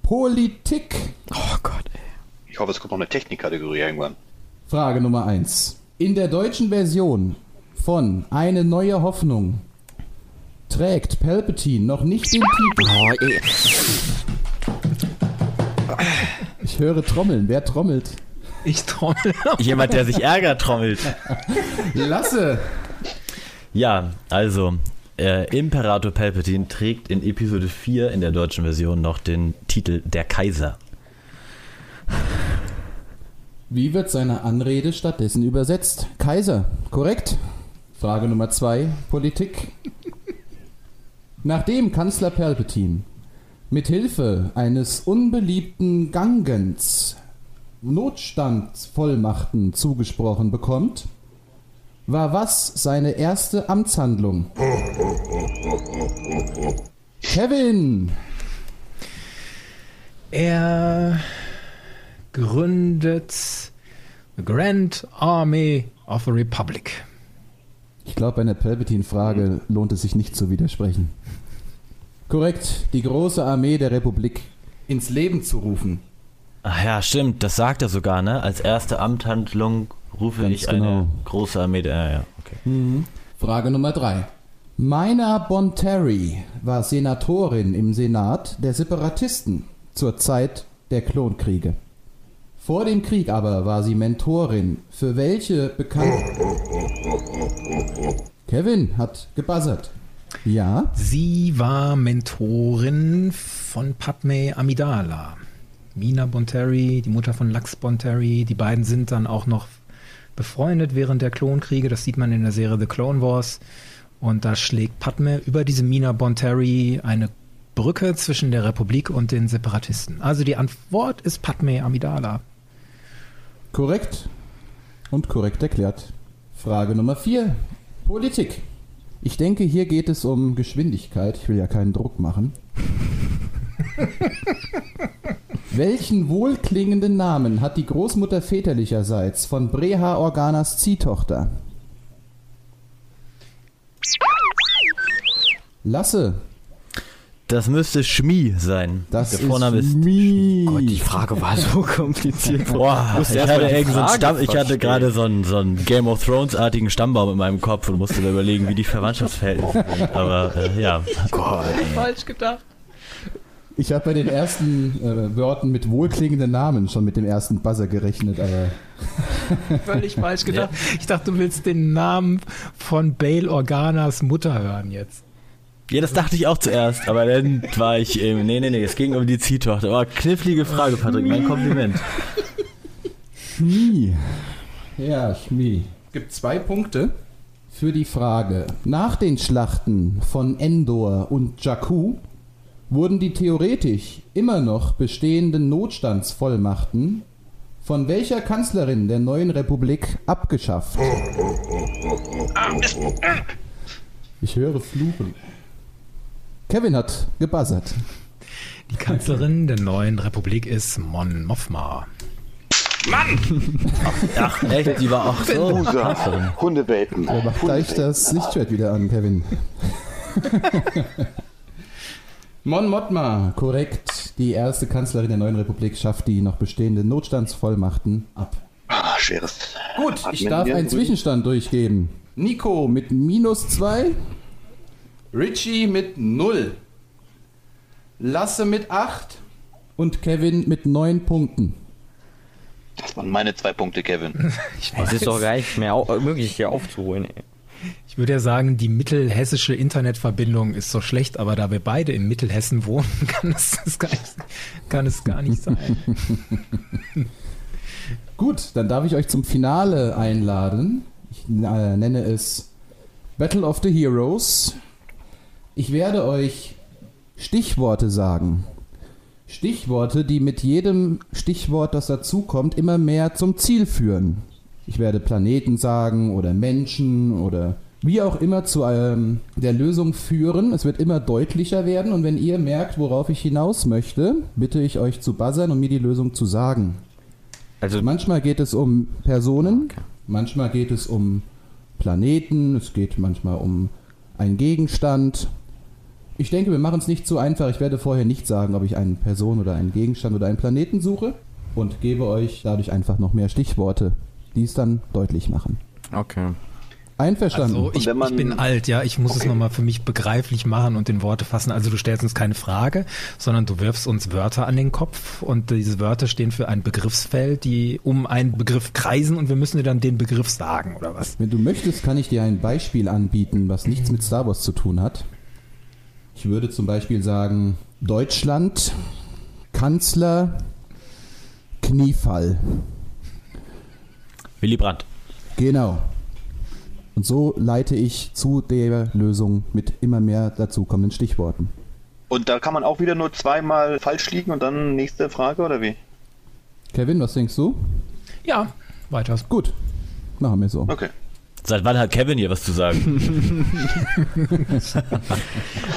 [SPEAKER 5] Politik.
[SPEAKER 4] oh Gott, ey.
[SPEAKER 3] Ich hoffe, es kommt noch eine Technikkategorie irgendwann.
[SPEAKER 5] Frage Nummer 1. In der deutschen Version von Eine neue Hoffnung trägt Palpatine noch nicht den Titel.
[SPEAKER 4] Oh, ey.
[SPEAKER 5] Ich höre Trommeln. Wer trommelt?
[SPEAKER 1] Ich trommel.
[SPEAKER 2] Jemand, der sich ärgert, trommelt.
[SPEAKER 5] Lasse.
[SPEAKER 2] Ja, also, äh, Imperator Palpatine trägt in Episode 4 in der deutschen Version noch den Titel Der Kaiser.
[SPEAKER 5] Wie wird seine Anrede stattdessen übersetzt? Kaiser, korrekt? Frage Nummer zwei, Politik. Nachdem Kanzler Palpatine mit Hilfe eines unbeliebten Gangens Notstandsvollmachten zugesprochen bekommt, war was seine erste Amtshandlung? Kevin,
[SPEAKER 1] Er gründet the Grand Army of the Republic.
[SPEAKER 5] Ich glaube, bei einer Palpatine-Frage lohnt es sich nicht zu widersprechen. Korrekt, die große Armee der Republik ins Leben zu rufen.
[SPEAKER 2] Ach ja, stimmt, das sagt er sogar, ne? Als erste Amthandlung rufe
[SPEAKER 5] Ganz
[SPEAKER 2] ich
[SPEAKER 5] genau.
[SPEAKER 2] eine große Armee der. Ja, ja, okay.
[SPEAKER 5] Frage Nummer drei. Mina Bonteri war Senatorin im Senat der Separatisten zur Zeit der Klonkriege. Vor dem Krieg aber war sie Mentorin für welche bekannte... Kevin hat gebuzzert. Ja,
[SPEAKER 1] Sie war Mentorin von Padme Amidala. Mina Bonteri, die Mutter von Lux Bonteri, die beiden sind dann auch noch befreundet während der Klonkriege. Das sieht man in der Serie The Clone Wars. Und da schlägt Padme über diese Mina Bonteri eine Brücke zwischen der Republik und den Separatisten. Also die Antwort ist Padme Amidala.
[SPEAKER 5] korrekt und korrekt erklärt. Frage Nummer vier. Politik. Ich denke, hier geht es um Geschwindigkeit. Ich will ja keinen Druck machen. Welchen wohlklingenden Namen hat die Großmutter väterlicherseits von Breha Organas Ziehtochter? Lasse,
[SPEAKER 2] Das müsste Schmi sein.
[SPEAKER 5] das
[SPEAKER 2] der Vorname ist.
[SPEAKER 5] Mie.
[SPEAKER 4] Gott, die Frage war so kompliziert.
[SPEAKER 2] Boah, ich hatte, so Stamm, ich hatte gerade so einen, so einen Game of Thrones-artigen Stammbaum in meinem Kopf und musste da überlegen, wie die Verwandtschaftsverhältnisse sind. Aber äh, ja.
[SPEAKER 1] Falsch gedacht.
[SPEAKER 5] Ich habe bei den ersten äh, Wörtern mit wohlklingenden Namen schon mit dem ersten Buzzer gerechnet, aber
[SPEAKER 1] Völlig falsch gedacht. Ich dachte, du willst den Namen von Bail Organas Mutter hören jetzt.
[SPEAKER 2] Ja, das dachte ich auch zuerst, aber dann war ich im. Nee, nee, nee, es ging um die Ziehtochter. Oh, knifflige Frage, Patrick, mein Kompliment.
[SPEAKER 5] Schmi. Ja, Schmi. Gibt zwei Punkte für die Frage. Nach den Schlachten von Endor und Jakku wurden die theoretisch immer noch bestehenden Notstandsvollmachten von welcher Kanzlerin der neuen Republik abgeschafft? Ich höre Fluchen. Kevin hat gebuzzert.
[SPEAKER 1] Die Kanzlerin der neuen Republik ist Mon Mothma.
[SPEAKER 2] Ach, echt? Die war auch so.
[SPEAKER 3] Loser. Hundebelten.
[SPEAKER 5] Er macht gleich das Lichtschwert wieder an, Kevin. Mon Mothma, korrekt. Die erste Kanzlerin der neuen Republik schafft die noch bestehenden Notstandsvollmachten ab.
[SPEAKER 3] Ah, schweres.
[SPEAKER 5] Gut, ich darf einen. Zwischenstand durchgeben. Nico mit minus 2, Richie mit 0, Lasse mit 8 und Kevin mit 9 Punkten.
[SPEAKER 3] Das waren meine zwei Punkte, Kevin.
[SPEAKER 1] Ich,
[SPEAKER 4] Es ist
[SPEAKER 1] weiß.
[SPEAKER 4] doch gar nicht mehr möglich, hier aufzuholen. Ey.
[SPEAKER 1] ich würde ja sagen, die mittelhessische Internetverbindung ist so schlecht, aber da wir beide in Mittelhessen wohnen, kann es, das gar, nicht, kann es gar nicht sein.
[SPEAKER 5] Gut, dann darf ich euch zum Finale einladen. Ich äh, nenne es Battle of the Heroes. Ich werde euch Stichworte sagen. Stichworte, die mit jedem Stichwort, das dazukommt, immer mehr zum Ziel führen. Ich werde Planeten sagen oder Menschen oder wie auch immer zu ähm, der Lösung führen. Es wird immer deutlicher werden und wenn ihr merkt, worauf ich hinaus möchte, bitte ich euch zu buzzern und mir die Lösung zu sagen.
[SPEAKER 4] Also,
[SPEAKER 5] Manchmal geht es um Personen,
[SPEAKER 4] Okay.
[SPEAKER 5] manchmal geht es um Planeten, es geht manchmal um einen Gegenstand. Ich denke, wir machen es nicht zu einfach. Ich werde vorher nicht sagen, ob ich eine Person oder einen Gegenstand oder einen Planeten suche und gebe euch dadurch einfach noch mehr Stichworte, die es dann deutlich machen.
[SPEAKER 4] okay.
[SPEAKER 5] Einverstanden?
[SPEAKER 1] Also ich,
[SPEAKER 3] wenn man-
[SPEAKER 1] ich bin alt, ja, ich muss es
[SPEAKER 3] Okay.
[SPEAKER 1] nochmal für mich begreiflich machen und in Worte fassen. Also du stellst uns keine Frage, sondern du wirfst uns Wörter an den Kopf und diese Wörter stehen für ein Begriffsfeld, die um einen Begriff kreisen und wir müssen dir dann den Begriff sagen, oder was?
[SPEAKER 5] Wenn du möchtest, kann ich dir ein Beispiel anbieten, was nichts mit Star Wars zu tun hat. Ich würde zum Beispiel sagen, Deutschland, Kanzler, Kniefall.
[SPEAKER 2] Willy Brandt.
[SPEAKER 5] Genau. Und so leite ich zu der Lösung mit immer mehr dazukommenden Stichworten.
[SPEAKER 3] Und da kann man auch wieder nur zweimal falsch liegen und dann nächste Frage oder wie?
[SPEAKER 5] Kevin, was denkst du?
[SPEAKER 1] Ja, weiter.
[SPEAKER 5] Gut, machen wir so.
[SPEAKER 3] Okay.
[SPEAKER 2] Seit wann hat Kevin hier was zu sagen?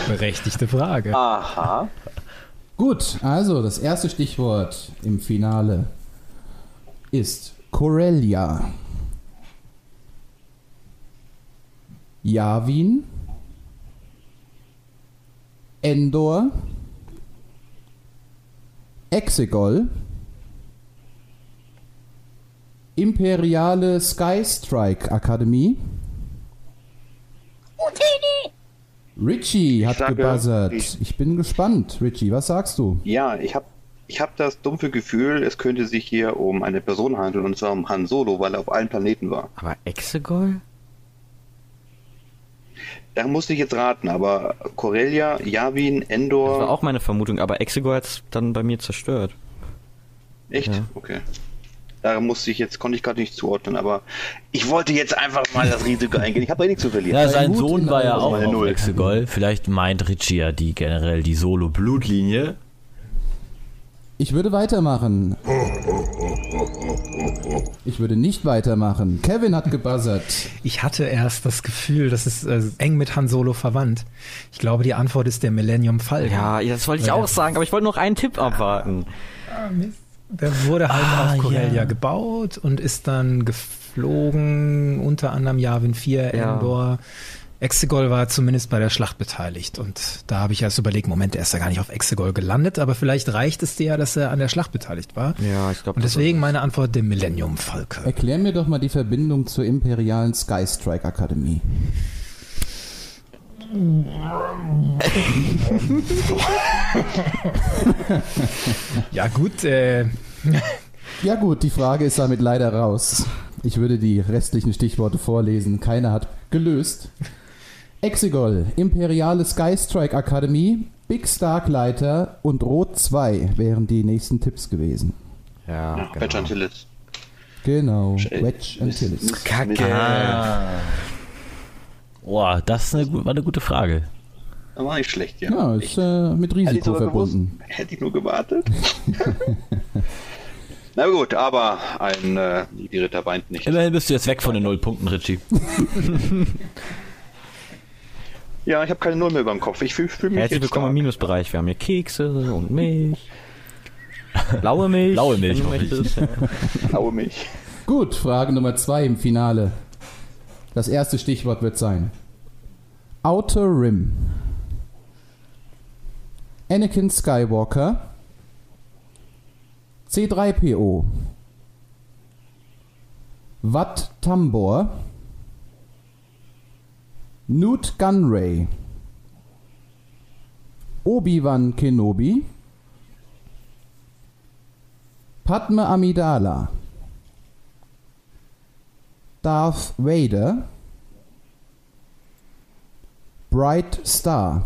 [SPEAKER 1] Berechtigte Frage.
[SPEAKER 3] Aha.
[SPEAKER 5] Gut, also das erste Stichwort im Finale ist Corellia. Yavin, Endor, Exegol, Imperiale Sky Strike Akademie. Richie
[SPEAKER 3] Ich
[SPEAKER 5] hat
[SPEAKER 3] sage,
[SPEAKER 5] gebuzzert.
[SPEAKER 3] ich-
[SPEAKER 5] Ich bin gespannt. Richie, was sagst du?
[SPEAKER 3] Ja, ich habe ich hab das dumpfe Gefühl, es könnte sich hier um eine Person handeln und zwar um Han Solo, weil er auf allen Planeten war.
[SPEAKER 4] Aber Exegol?
[SPEAKER 3] Da musste ich jetzt raten, aber Corellia, Yavin,
[SPEAKER 4] Das war
[SPEAKER 3] Endor.
[SPEAKER 4] auch meine Vermutung, aber Exegol hat es dann bei mir zerstört.
[SPEAKER 3] Echt?
[SPEAKER 4] Ja.
[SPEAKER 3] Okay. Da musste ich jetzt, konnte ich gerade nicht zuordnen, aber ich wollte jetzt einfach mal das Risiko eingehen. Ich habe eh nichts zu verlieren.
[SPEAKER 2] Ja, sein
[SPEAKER 5] Mut
[SPEAKER 2] Sohn war ja auch auf
[SPEAKER 3] Null.
[SPEAKER 2] Exegol. Vielleicht meint Richie ja die generell die Solo-Blutlinie.
[SPEAKER 5] Ich würde weitermachen. Ich würde nicht weitermachen. Kevin hat gebuzzert.
[SPEAKER 1] Ich hatte erst das Gefühl, das ist äh, eng mit Han Solo verwandt. Ich glaube, die Antwort ist der Millennium Falcon.
[SPEAKER 4] Ja, das wollte ich auch sagen, aber ich wollte noch einen Tipp abwarten.
[SPEAKER 1] Ah, Mist. Der wurde halt
[SPEAKER 2] Ah,
[SPEAKER 1] auf Corellia
[SPEAKER 2] ja.
[SPEAKER 1] gebaut und ist dann geflogen, unter anderem Yavin 4,
[SPEAKER 4] Ja.
[SPEAKER 1] Endor. Exegol war zumindest bei der Schlacht beteiligt und da habe ich erst überlegt, Moment, er ist ja gar nicht auf Exegol gelandet, aber vielleicht reicht es dir ja, dass er an der Schlacht beteiligt war.
[SPEAKER 4] Ja, ich glaube.
[SPEAKER 1] Und deswegen meine Antwort der Millennium Falke.
[SPEAKER 5] Erklär mir doch mal die Verbindung zur imperialen Sky Strike Akademie.
[SPEAKER 1] Ja gut, äh,
[SPEAKER 5] Ja gut, die Frage ist damit leider raus. Ich würde die restlichen Stichworte vorlesen. Keiner hat gelöst. Exegol, Imperiale Sky Strike Akademie, Big Starkleiter und Rot 2 wären die nächsten Tipps gewesen.
[SPEAKER 4] Ja,
[SPEAKER 3] Ja, Wedge Antilles.
[SPEAKER 5] Genau, Wedge Antilles.
[SPEAKER 4] Kacke.
[SPEAKER 2] Ah. Boah, das ist eine, war eine gute Frage.
[SPEAKER 3] Das war nicht schlecht, ja.
[SPEAKER 5] Ja,
[SPEAKER 3] Ich-
[SPEAKER 5] ist äh, mit
[SPEAKER 3] Hätte
[SPEAKER 5] Risiko
[SPEAKER 3] sogar
[SPEAKER 5] verbunden.
[SPEAKER 3] gewusst. Hätte ich nur gewartet. Na gut, aber ein äh, die Ritter weint nicht.
[SPEAKER 2] Immerhin bist du jetzt weg von den null Punkten, Richie.
[SPEAKER 3] Ja, ich habe keine Null mehr über dem Kopf. Ich fühle fühl mich
[SPEAKER 4] Herzlich
[SPEAKER 3] jetzt
[SPEAKER 4] willkommen im. Minusbereich. Wir haben hier Kekse und Milch. Blaue Milch.
[SPEAKER 2] Blaue Milch.
[SPEAKER 3] Blaue Milch.
[SPEAKER 5] Gut, Frage Nummer 2 im Finale. Das erste Stichwort wird sein Outer Rim. Anakin Skywalker. C3PO. Wat Tambor. Newt Gunray. Obi-Wan Kenobi. Padme Amidala. Darth Vader, Bright Star,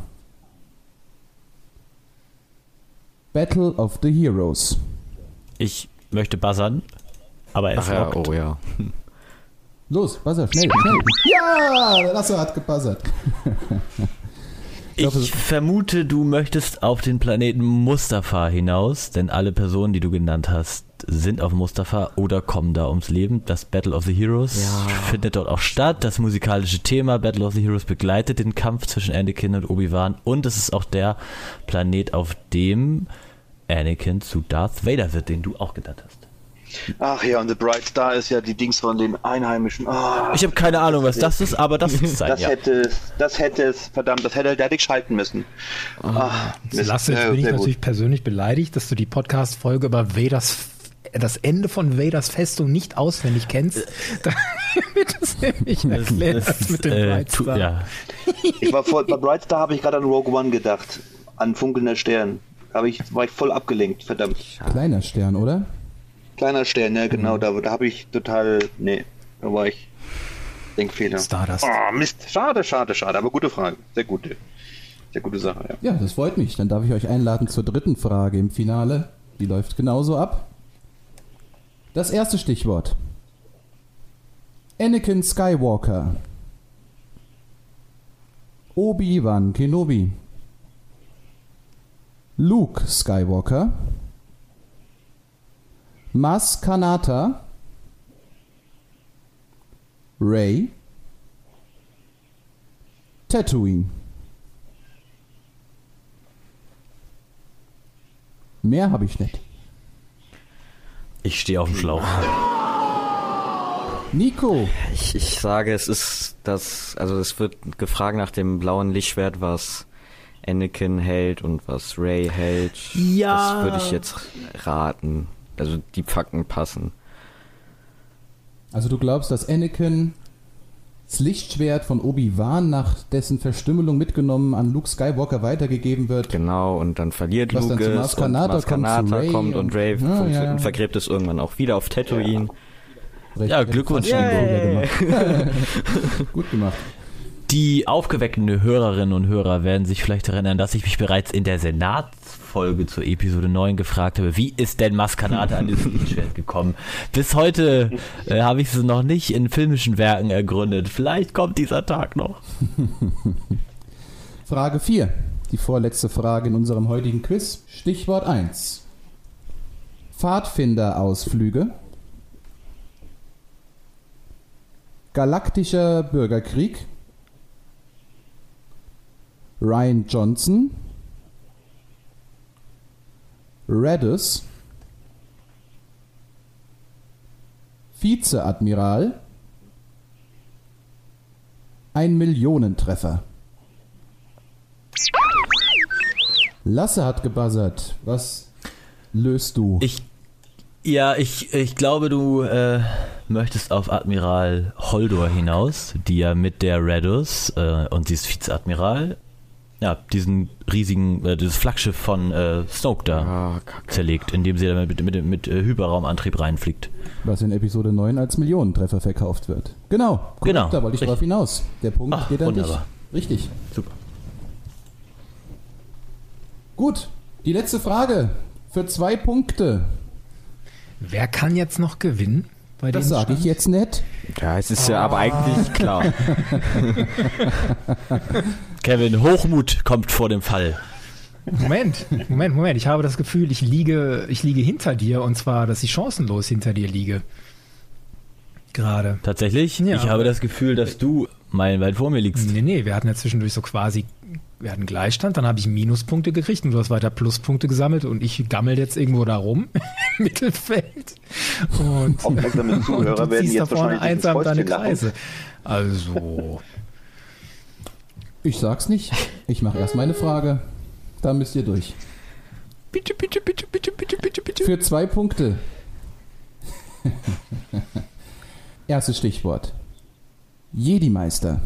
[SPEAKER 5] Battle of the Heroes.
[SPEAKER 2] Ich möchte buzzern, aber es
[SPEAKER 4] Ach ja,
[SPEAKER 2] rockt.
[SPEAKER 4] oh ja.
[SPEAKER 5] Los, buzzer, schnell, schnell. Ja, der Lasso hat gebuzzert.
[SPEAKER 2] Ich vermute, du möchtest auf den Planeten Mustafa hinaus, denn alle Personen, die du genannt hast, sind auf Mustafa oder kommen da ums Leben. Das Battle of the Heroes
[SPEAKER 4] Ja.
[SPEAKER 2] findet dort auch statt. Das musikalische Thema Battle of the Heroes begleitet den Kampf zwischen Anakin und Obi-Wan und es ist auch der Planet, auf dem Anakin zu Darth Vader wird, den du auch genannt hast.
[SPEAKER 3] Ach ja, und The Bright Star ist ja die Dings von den Einheimischen. Ah,
[SPEAKER 2] Ich habe keine Ahnung, was das ist, aber das ist sein,
[SPEAKER 3] das
[SPEAKER 2] ja.
[SPEAKER 3] hätte es, das hätte es, verdammt, das hätte, da hätte ich schalten müssen. Ah, Mist.
[SPEAKER 1] Lasse, jetzt bin ich
[SPEAKER 3] sehr gut.
[SPEAKER 1] natürlich persönlich beleidigt, dass du die Podcast-Folge über Vaders, das Ende von Vaders Festung nicht auswendig kennst. Damit das nämlich erklärt hast mit dem
[SPEAKER 2] äh,
[SPEAKER 1] Bright
[SPEAKER 2] tu-
[SPEAKER 1] Star.
[SPEAKER 2] ja.
[SPEAKER 3] Ich war voll, bei Bright Star habe ich gerade an Rogue One gedacht. An funkelnder Stern. Habe ich, war ich voll abgelenkt, verdammt.
[SPEAKER 5] Kleiner Stern, oder?
[SPEAKER 3] Kleiner Stern, ja genau, da, da habe ich total, nee, da war ich Denkfehler.
[SPEAKER 1] Stardust.
[SPEAKER 3] Oh, Mist, schade, schade, schade, aber gute Frage, sehr gute, sehr gute Sache, ja.
[SPEAKER 5] Ja, das freut mich. Dann darf ich euch einladen zur dritten Frage im Finale. Die läuft genauso ab. Das erste Stichwort. Anakin Skywalker. Obi-Wan Kenobi. Luke Skywalker. Mas Kanata. Ray. Tatooine. Mehr habe ich nicht.
[SPEAKER 2] Ich stehe auf dem Schlauch.
[SPEAKER 5] Nico,
[SPEAKER 4] Ich, ich sage, es ist das, also es wird gefragt nach dem blauen Lichtschwert, was Anakin hält und was Ray hält.
[SPEAKER 2] Ja.
[SPEAKER 4] Das würde ich jetzt raten. Also die Fakten passen.
[SPEAKER 5] also du glaubst, dass Anakin das Lichtschwert von Obi-Wan nach dessen Verstümmelung mitgenommen an Luke Skywalker weitergegeben wird?
[SPEAKER 4] Genau, und dann verliert
[SPEAKER 5] Was dann
[SPEAKER 4] Luke
[SPEAKER 5] zu
[SPEAKER 4] es
[SPEAKER 5] Maz
[SPEAKER 4] und
[SPEAKER 5] Kanata
[SPEAKER 4] Maz
[SPEAKER 5] kommt zu
[SPEAKER 4] Kanata
[SPEAKER 5] Ray
[SPEAKER 4] kommt und
[SPEAKER 5] und-
[SPEAKER 4] Ray
[SPEAKER 5] Ja, ja, ja.
[SPEAKER 4] und vergräbt es irgendwann auch wieder auf Tatooine.
[SPEAKER 5] Recht-
[SPEAKER 2] Ja,
[SPEAKER 5] recht
[SPEAKER 2] Glückwunsch,
[SPEAKER 5] gemacht. Gut gemacht.
[SPEAKER 2] Die aufgeweckten Hörerinnen und Hörer werden sich vielleicht erinnern, dass ich mich bereits in der Senatsfolge zur Episode 9 gefragt habe, wie ist denn Maskanate an dieses Lichtschwert gekommen? Bis heute äh, habe ich es noch nicht in filmischen Werken ergründet. Vielleicht kommt dieser Tag noch.
[SPEAKER 5] Frage 4. Die vorletzte Frage in unserem heutigen Quiz. Stichwort 1. Pfadfinderausflüge. Galaktischer Bürgerkrieg. Ryan Johnson. Redus. Vizeadmiral. Ein Millionentreffer. Lasse hat gebuzzert. Was löst du?
[SPEAKER 2] Ich, ja, ich, ich glaube, du äh, möchtest auf Admiral Holdor hinaus, die ja mit der Redus, äh, und sie ist Vizeadmiral, ja, diesen riesigen, äh, dieses Flaggschiff von äh, Snoke da
[SPEAKER 4] Ah,
[SPEAKER 2] zerlegt, indem sie da mit, mit, mit äh, Hyperraumantrieb reinfliegt.
[SPEAKER 5] Was in Episode 9 als Millionentreffer verkauft wird. Genau. korrekt,
[SPEAKER 2] Genau,
[SPEAKER 5] Da wollte ich
[SPEAKER 2] richtig.
[SPEAKER 5] drauf hinaus. Der Punkt
[SPEAKER 2] Ach,
[SPEAKER 5] geht an
[SPEAKER 2] wunderbar.
[SPEAKER 5] dich. Richtig.
[SPEAKER 2] Super.
[SPEAKER 5] Gut. Die letzte Frage. Für zwei Punkte.
[SPEAKER 1] Wer kann jetzt noch gewinnen? Bei
[SPEAKER 5] Das
[SPEAKER 1] dem
[SPEAKER 5] sage ich jetzt nicht.
[SPEAKER 4] Ja, es ist ja aber eigentlich klar.
[SPEAKER 2] Kevin, Hochmut kommt vor dem Fall.
[SPEAKER 1] Moment, Moment, Moment. Ich habe das Gefühl, ich liege, ich liege hinter dir und zwar, dass ich chancenlos hinter dir liege. Gerade.
[SPEAKER 2] Tatsächlich,
[SPEAKER 1] Ja.
[SPEAKER 2] ich habe das Gefühl, dass du meilenweit vor mir liegst.
[SPEAKER 1] Nee, nee, wir hatten ja zwischendurch so quasi, wir hatten Gleichstand, dann habe ich Minuspunkte gekriegt und du hast weiter Pluspunkte gesammelt und ich gammel jetzt irgendwo da rum im Mittelfeld. Und,
[SPEAKER 3] Aufmerksame
[SPEAKER 1] und
[SPEAKER 3] Zuhörer
[SPEAKER 1] du
[SPEAKER 3] werden
[SPEAKER 1] ziehst da
[SPEAKER 3] jetzt
[SPEAKER 1] vorne einsam deine. Kreise. Also,
[SPEAKER 5] Ich sag's nicht. Ich mache erst meine Frage. Dann müsst ihr durch.
[SPEAKER 1] bitte, bitte, bitte, bitte, bitte, bitte, bitte.
[SPEAKER 5] Für zwei Punkte. Erstes Stichwort. Jedi-Meister.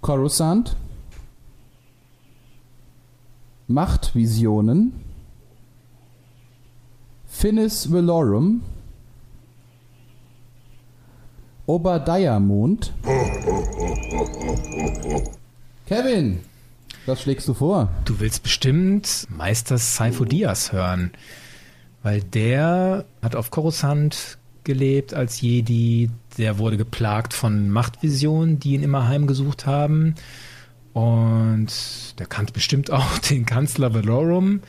[SPEAKER 5] Coruscant. Machtvisionen. Finis Velorum. Obadiah-Mond? Kevin, was schlägst du vor?
[SPEAKER 1] Du willst bestimmt Meister Saifo Diaz hören, weil der hat auf Coruscant gelebt als Jedi, der wurde geplagt von Machtvisionen, die ihn immer heimgesucht haben. Und der kannte bestimmt auch den Kanzler Valorum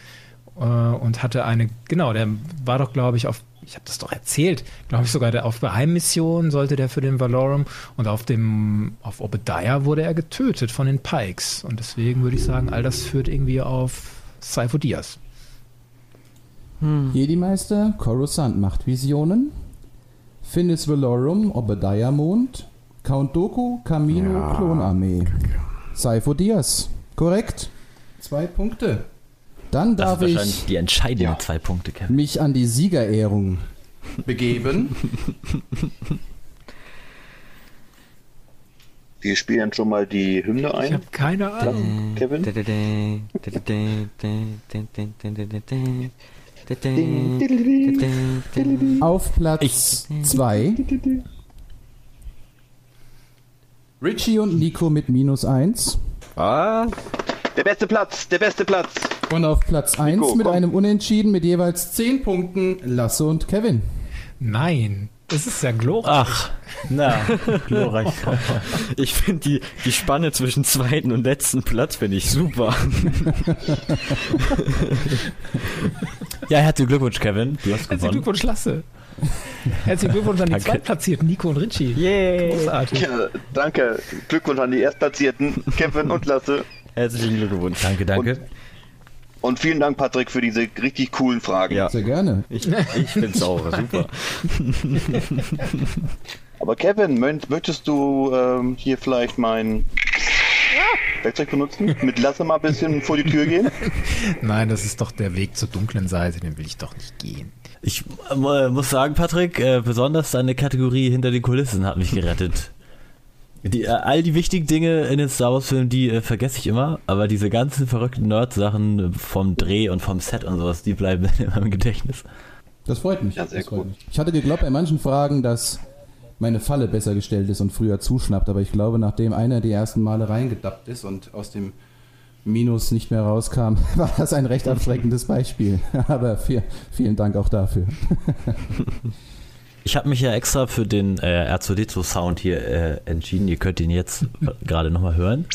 [SPEAKER 1] äh, und hatte eine, genau, der war doch, glaube ich, auf ich habe das doch erzählt, glaube ich sogar der, auf Geheimmission sollte der für den Valorum und auf dem auf Obadiah wurde er getötet von den Pikes. Und deswegen würde ich sagen, all das führt irgendwie auf Saifo Diaz.
[SPEAKER 5] Jedi-Meister, Coruscant Machtvisionen, Finis Valorum, Obadiah-Mond, Count Doku, Camino, Klonarmee. Saifo Diaz. Korrekt. Zwei Punkte. Dann
[SPEAKER 2] Das
[SPEAKER 5] darf
[SPEAKER 2] sind wahrscheinlich
[SPEAKER 5] ich
[SPEAKER 2] die entscheidenden
[SPEAKER 3] Ja.
[SPEAKER 2] zwei Punkte, Kevin.
[SPEAKER 5] mich an die Siegerehrung begeben.
[SPEAKER 3] Wir spielen schon mal die Hymne
[SPEAKER 1] Ich
[SPEAKER 3] ein.
[SPEAKER 1] habe keine Ahnung.
[SPEAKER 3] Kevin?
[SPEAKER 5] Auf Platz 2 Richie und Nico mit minus 1.
[SPEAKER 4] Ah,
[SPEAKER 3] Der beste Platz, der beste Platz.
[SPEAKER 5] Und auf Platz 1
[SPEAKER 3] Nico,
[SPEAKER 5] mit
[SPEAKER 3] komm.
[SPEAKER 5] einem Unentschieden mit jeweils 10 Punkten Lasse und Kevin.
[SPEAKER 1] Nein, das ist ja glorreich.
[SPEAKER 2] Ach, na, glorreich.
[SPEAKER 4] ich finde die, die Spanne zwischen zweiten und letzten Platz finde ich super.
[SPEAKER 2] Ja, herzlichen Glückwunsch, Kevin. Du hast
[SPEAKER 1] Herzlichen
[SPEAKER 2] gewonnen.
[SPEAKER 1] Glückwunsch, Lasse. Herzlichen Glückwunsch an die
[SPEAKER 2] Danke.
[SPEAKER 1] Zweitplatzierten, Nico und Richie.
[SPEAKER 4] Yay!
[SPEAKER 1] Großartig.
[SPEAKER 3] Ja, danke. Glückwunsch an die Erstplatzierten, Kevin und Lasse.
[SPEAKER 4] Herzlichen Glückwunsch.
[SPEAKER 2] Danke, danke.
[SPEAKER 3] Und vielen Dank, Patrick, für diese richtig coolen Fragen.
[SPEAKER 4] Ja,
[SPEAKER 5] Sehr gerne.
[SPEAKER 4] ich, ich finde es auch super.
[SPEAKER 3] Aber Kevin, mö- möchtest du ähm, hier vielleicht mein Werkzeug benutzen? Mit Lasse mal ein bisschen vor die Tür gehen?
[SPEAKER 1] Nein, das ist doch der Weg zur dunklen Seite, den will ich doch nicht gehen.
[SPEAKER 2] Ich äh, muss sagen, Patrick, äh, besonders deine Kategorie hinter den Kulissen hat mich gerettet. Die, äh, all die wichtigen Dinge in den Star Wars Filmen, die äh, vergesse ich immer, aber diese ganzen verrückten Nerd-Sachen vom Dreh und vom Set und sowas, die bleiben in meinem Gedächtnis.
[SPEAKER 5] Das freut mich.
[SPEAKER 3] Ja, sehr
[SPEAKER 5] das freut
[SPEAKER 3] gut.
[SPEAKER 5] mich. Ich hatte geglaubt bei manchen Fragen, dass meine Falle besser gestellt ist und früher zuschnappt, aber ich glaube, nachdem einer die ersten Male reingedappt ist und aus dem Minus nicht mehr rauskam, war das ein recht abschreckendes Beispiel. Aber viel, vielen Dank auch dafür.
[SPEAKER 2] Ich habe mich ja extra für den äh, R2D2 Sound hier äh, entschieden. Ihr könnt ihn jetzt gerade nochmal hören.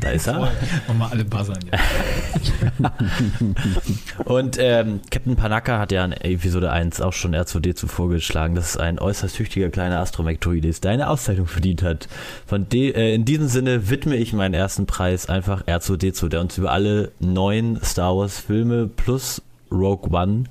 [SPEAKER 2] Da ist er.
[SPEAKER 1] Wir alle buzzern jetzt.
[SPEAKER 2] Und ähm, Captain Panaka hat ja in Episode 1 auch schon R2D2 vorgeschlagen, dass es ein äußerst tüchtiger kleiner Astromektoid ist, der eine Auszeichnung verdient hat. Von de äh, in diesem Sinne widme ich meinen ersten Preis einfach R2D2, der uns über alle neun Star Wars Filme plus Rogue One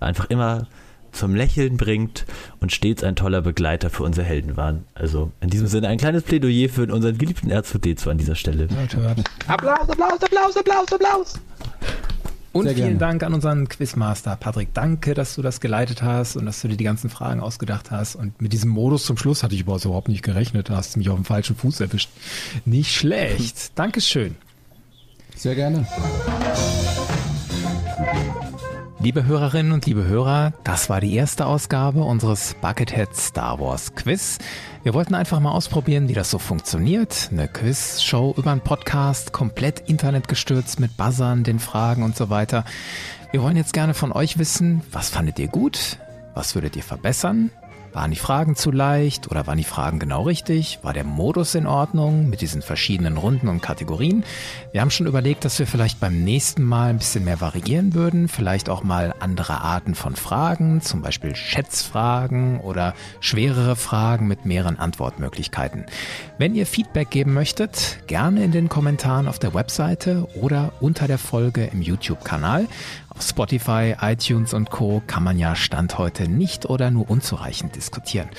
[SPEAKER 2] einfach immer zum Lächeln bringt und stets ein toller Begleiter für unsere Helden waren. Also in diesem Sinne ein kleines Plädoyer für unseren geliebten R2D2 an dieser Stelle.
[SPEAKER 1] Hört, hört.
[SPEAKER 3] Applaus, Applaus, Applaus, Applaus, Applaus.
[SPEAKER 1] Und
[SPEAKER 5] Sehr
[SPEAKER 1] vielen
[SPEAKER 5] gerne.
[SPEAKER 1] Dank an unseren Quizmaster Patrick. Danke, dass du das geleitet hast und dass du dir die ganzen Fragen ausgedacht hast. Und mit diesem Modus zum Schluss hatte ich überhaupt nicht gerechnet. Da hast du mich auf dem falschen Fuß erwischt. Nicht schlecht. Dankeschön.
[SPEAKER 5] Sehr gerne.
[SPEAKER 1] Liebe Hörerinnen und liebe Hörer, das war die erste Ausgabe unseres Buckethead Star Wars Quiz. Wir wollten einfach mal ausprobieren, wie das so funktioniert. Eine Quiz-Show über einen Podcast, komplett internetgestürzt mit Buzzern, den Fragen und so weiter. Wir wollen jetzt gerne von euch wissen, was fandet ihr gut? Was würdet ihr verbessern? Waren die Fragen zu leicht oder waren die Fragen genau richtig? War der Modus in Ordnung mit diesen verschiedenen Runden und Kategorien? Wir haben schon überlegt, dass wir vielleicht beim nächsten Mal ein bisschen mehr variieren würden, vielleicht auch mal andere Arten von Fragen, zum Beispiel Schätzfragen oder schwerere Fragen mit mehreren Antwortmöglichkeiten. Wenn ihr Feedback geben möchtet, gerne in den Kommentaren auf der Webseite oder unter der Folge im YouTube-Kanal. Auf Spotify, iTunes und Co. kann man ja Stand heute nicht oder nur unzureichend diskutieren.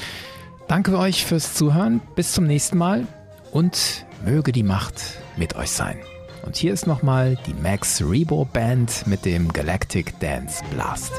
[SPEAKER 1] Danke euch fürs Zuhören. Bis zum nächsten Mal und möge die Macht mit euch sein. Und hier ist nochmal die Max Rebo Band mit dem Galactic Dance Blast.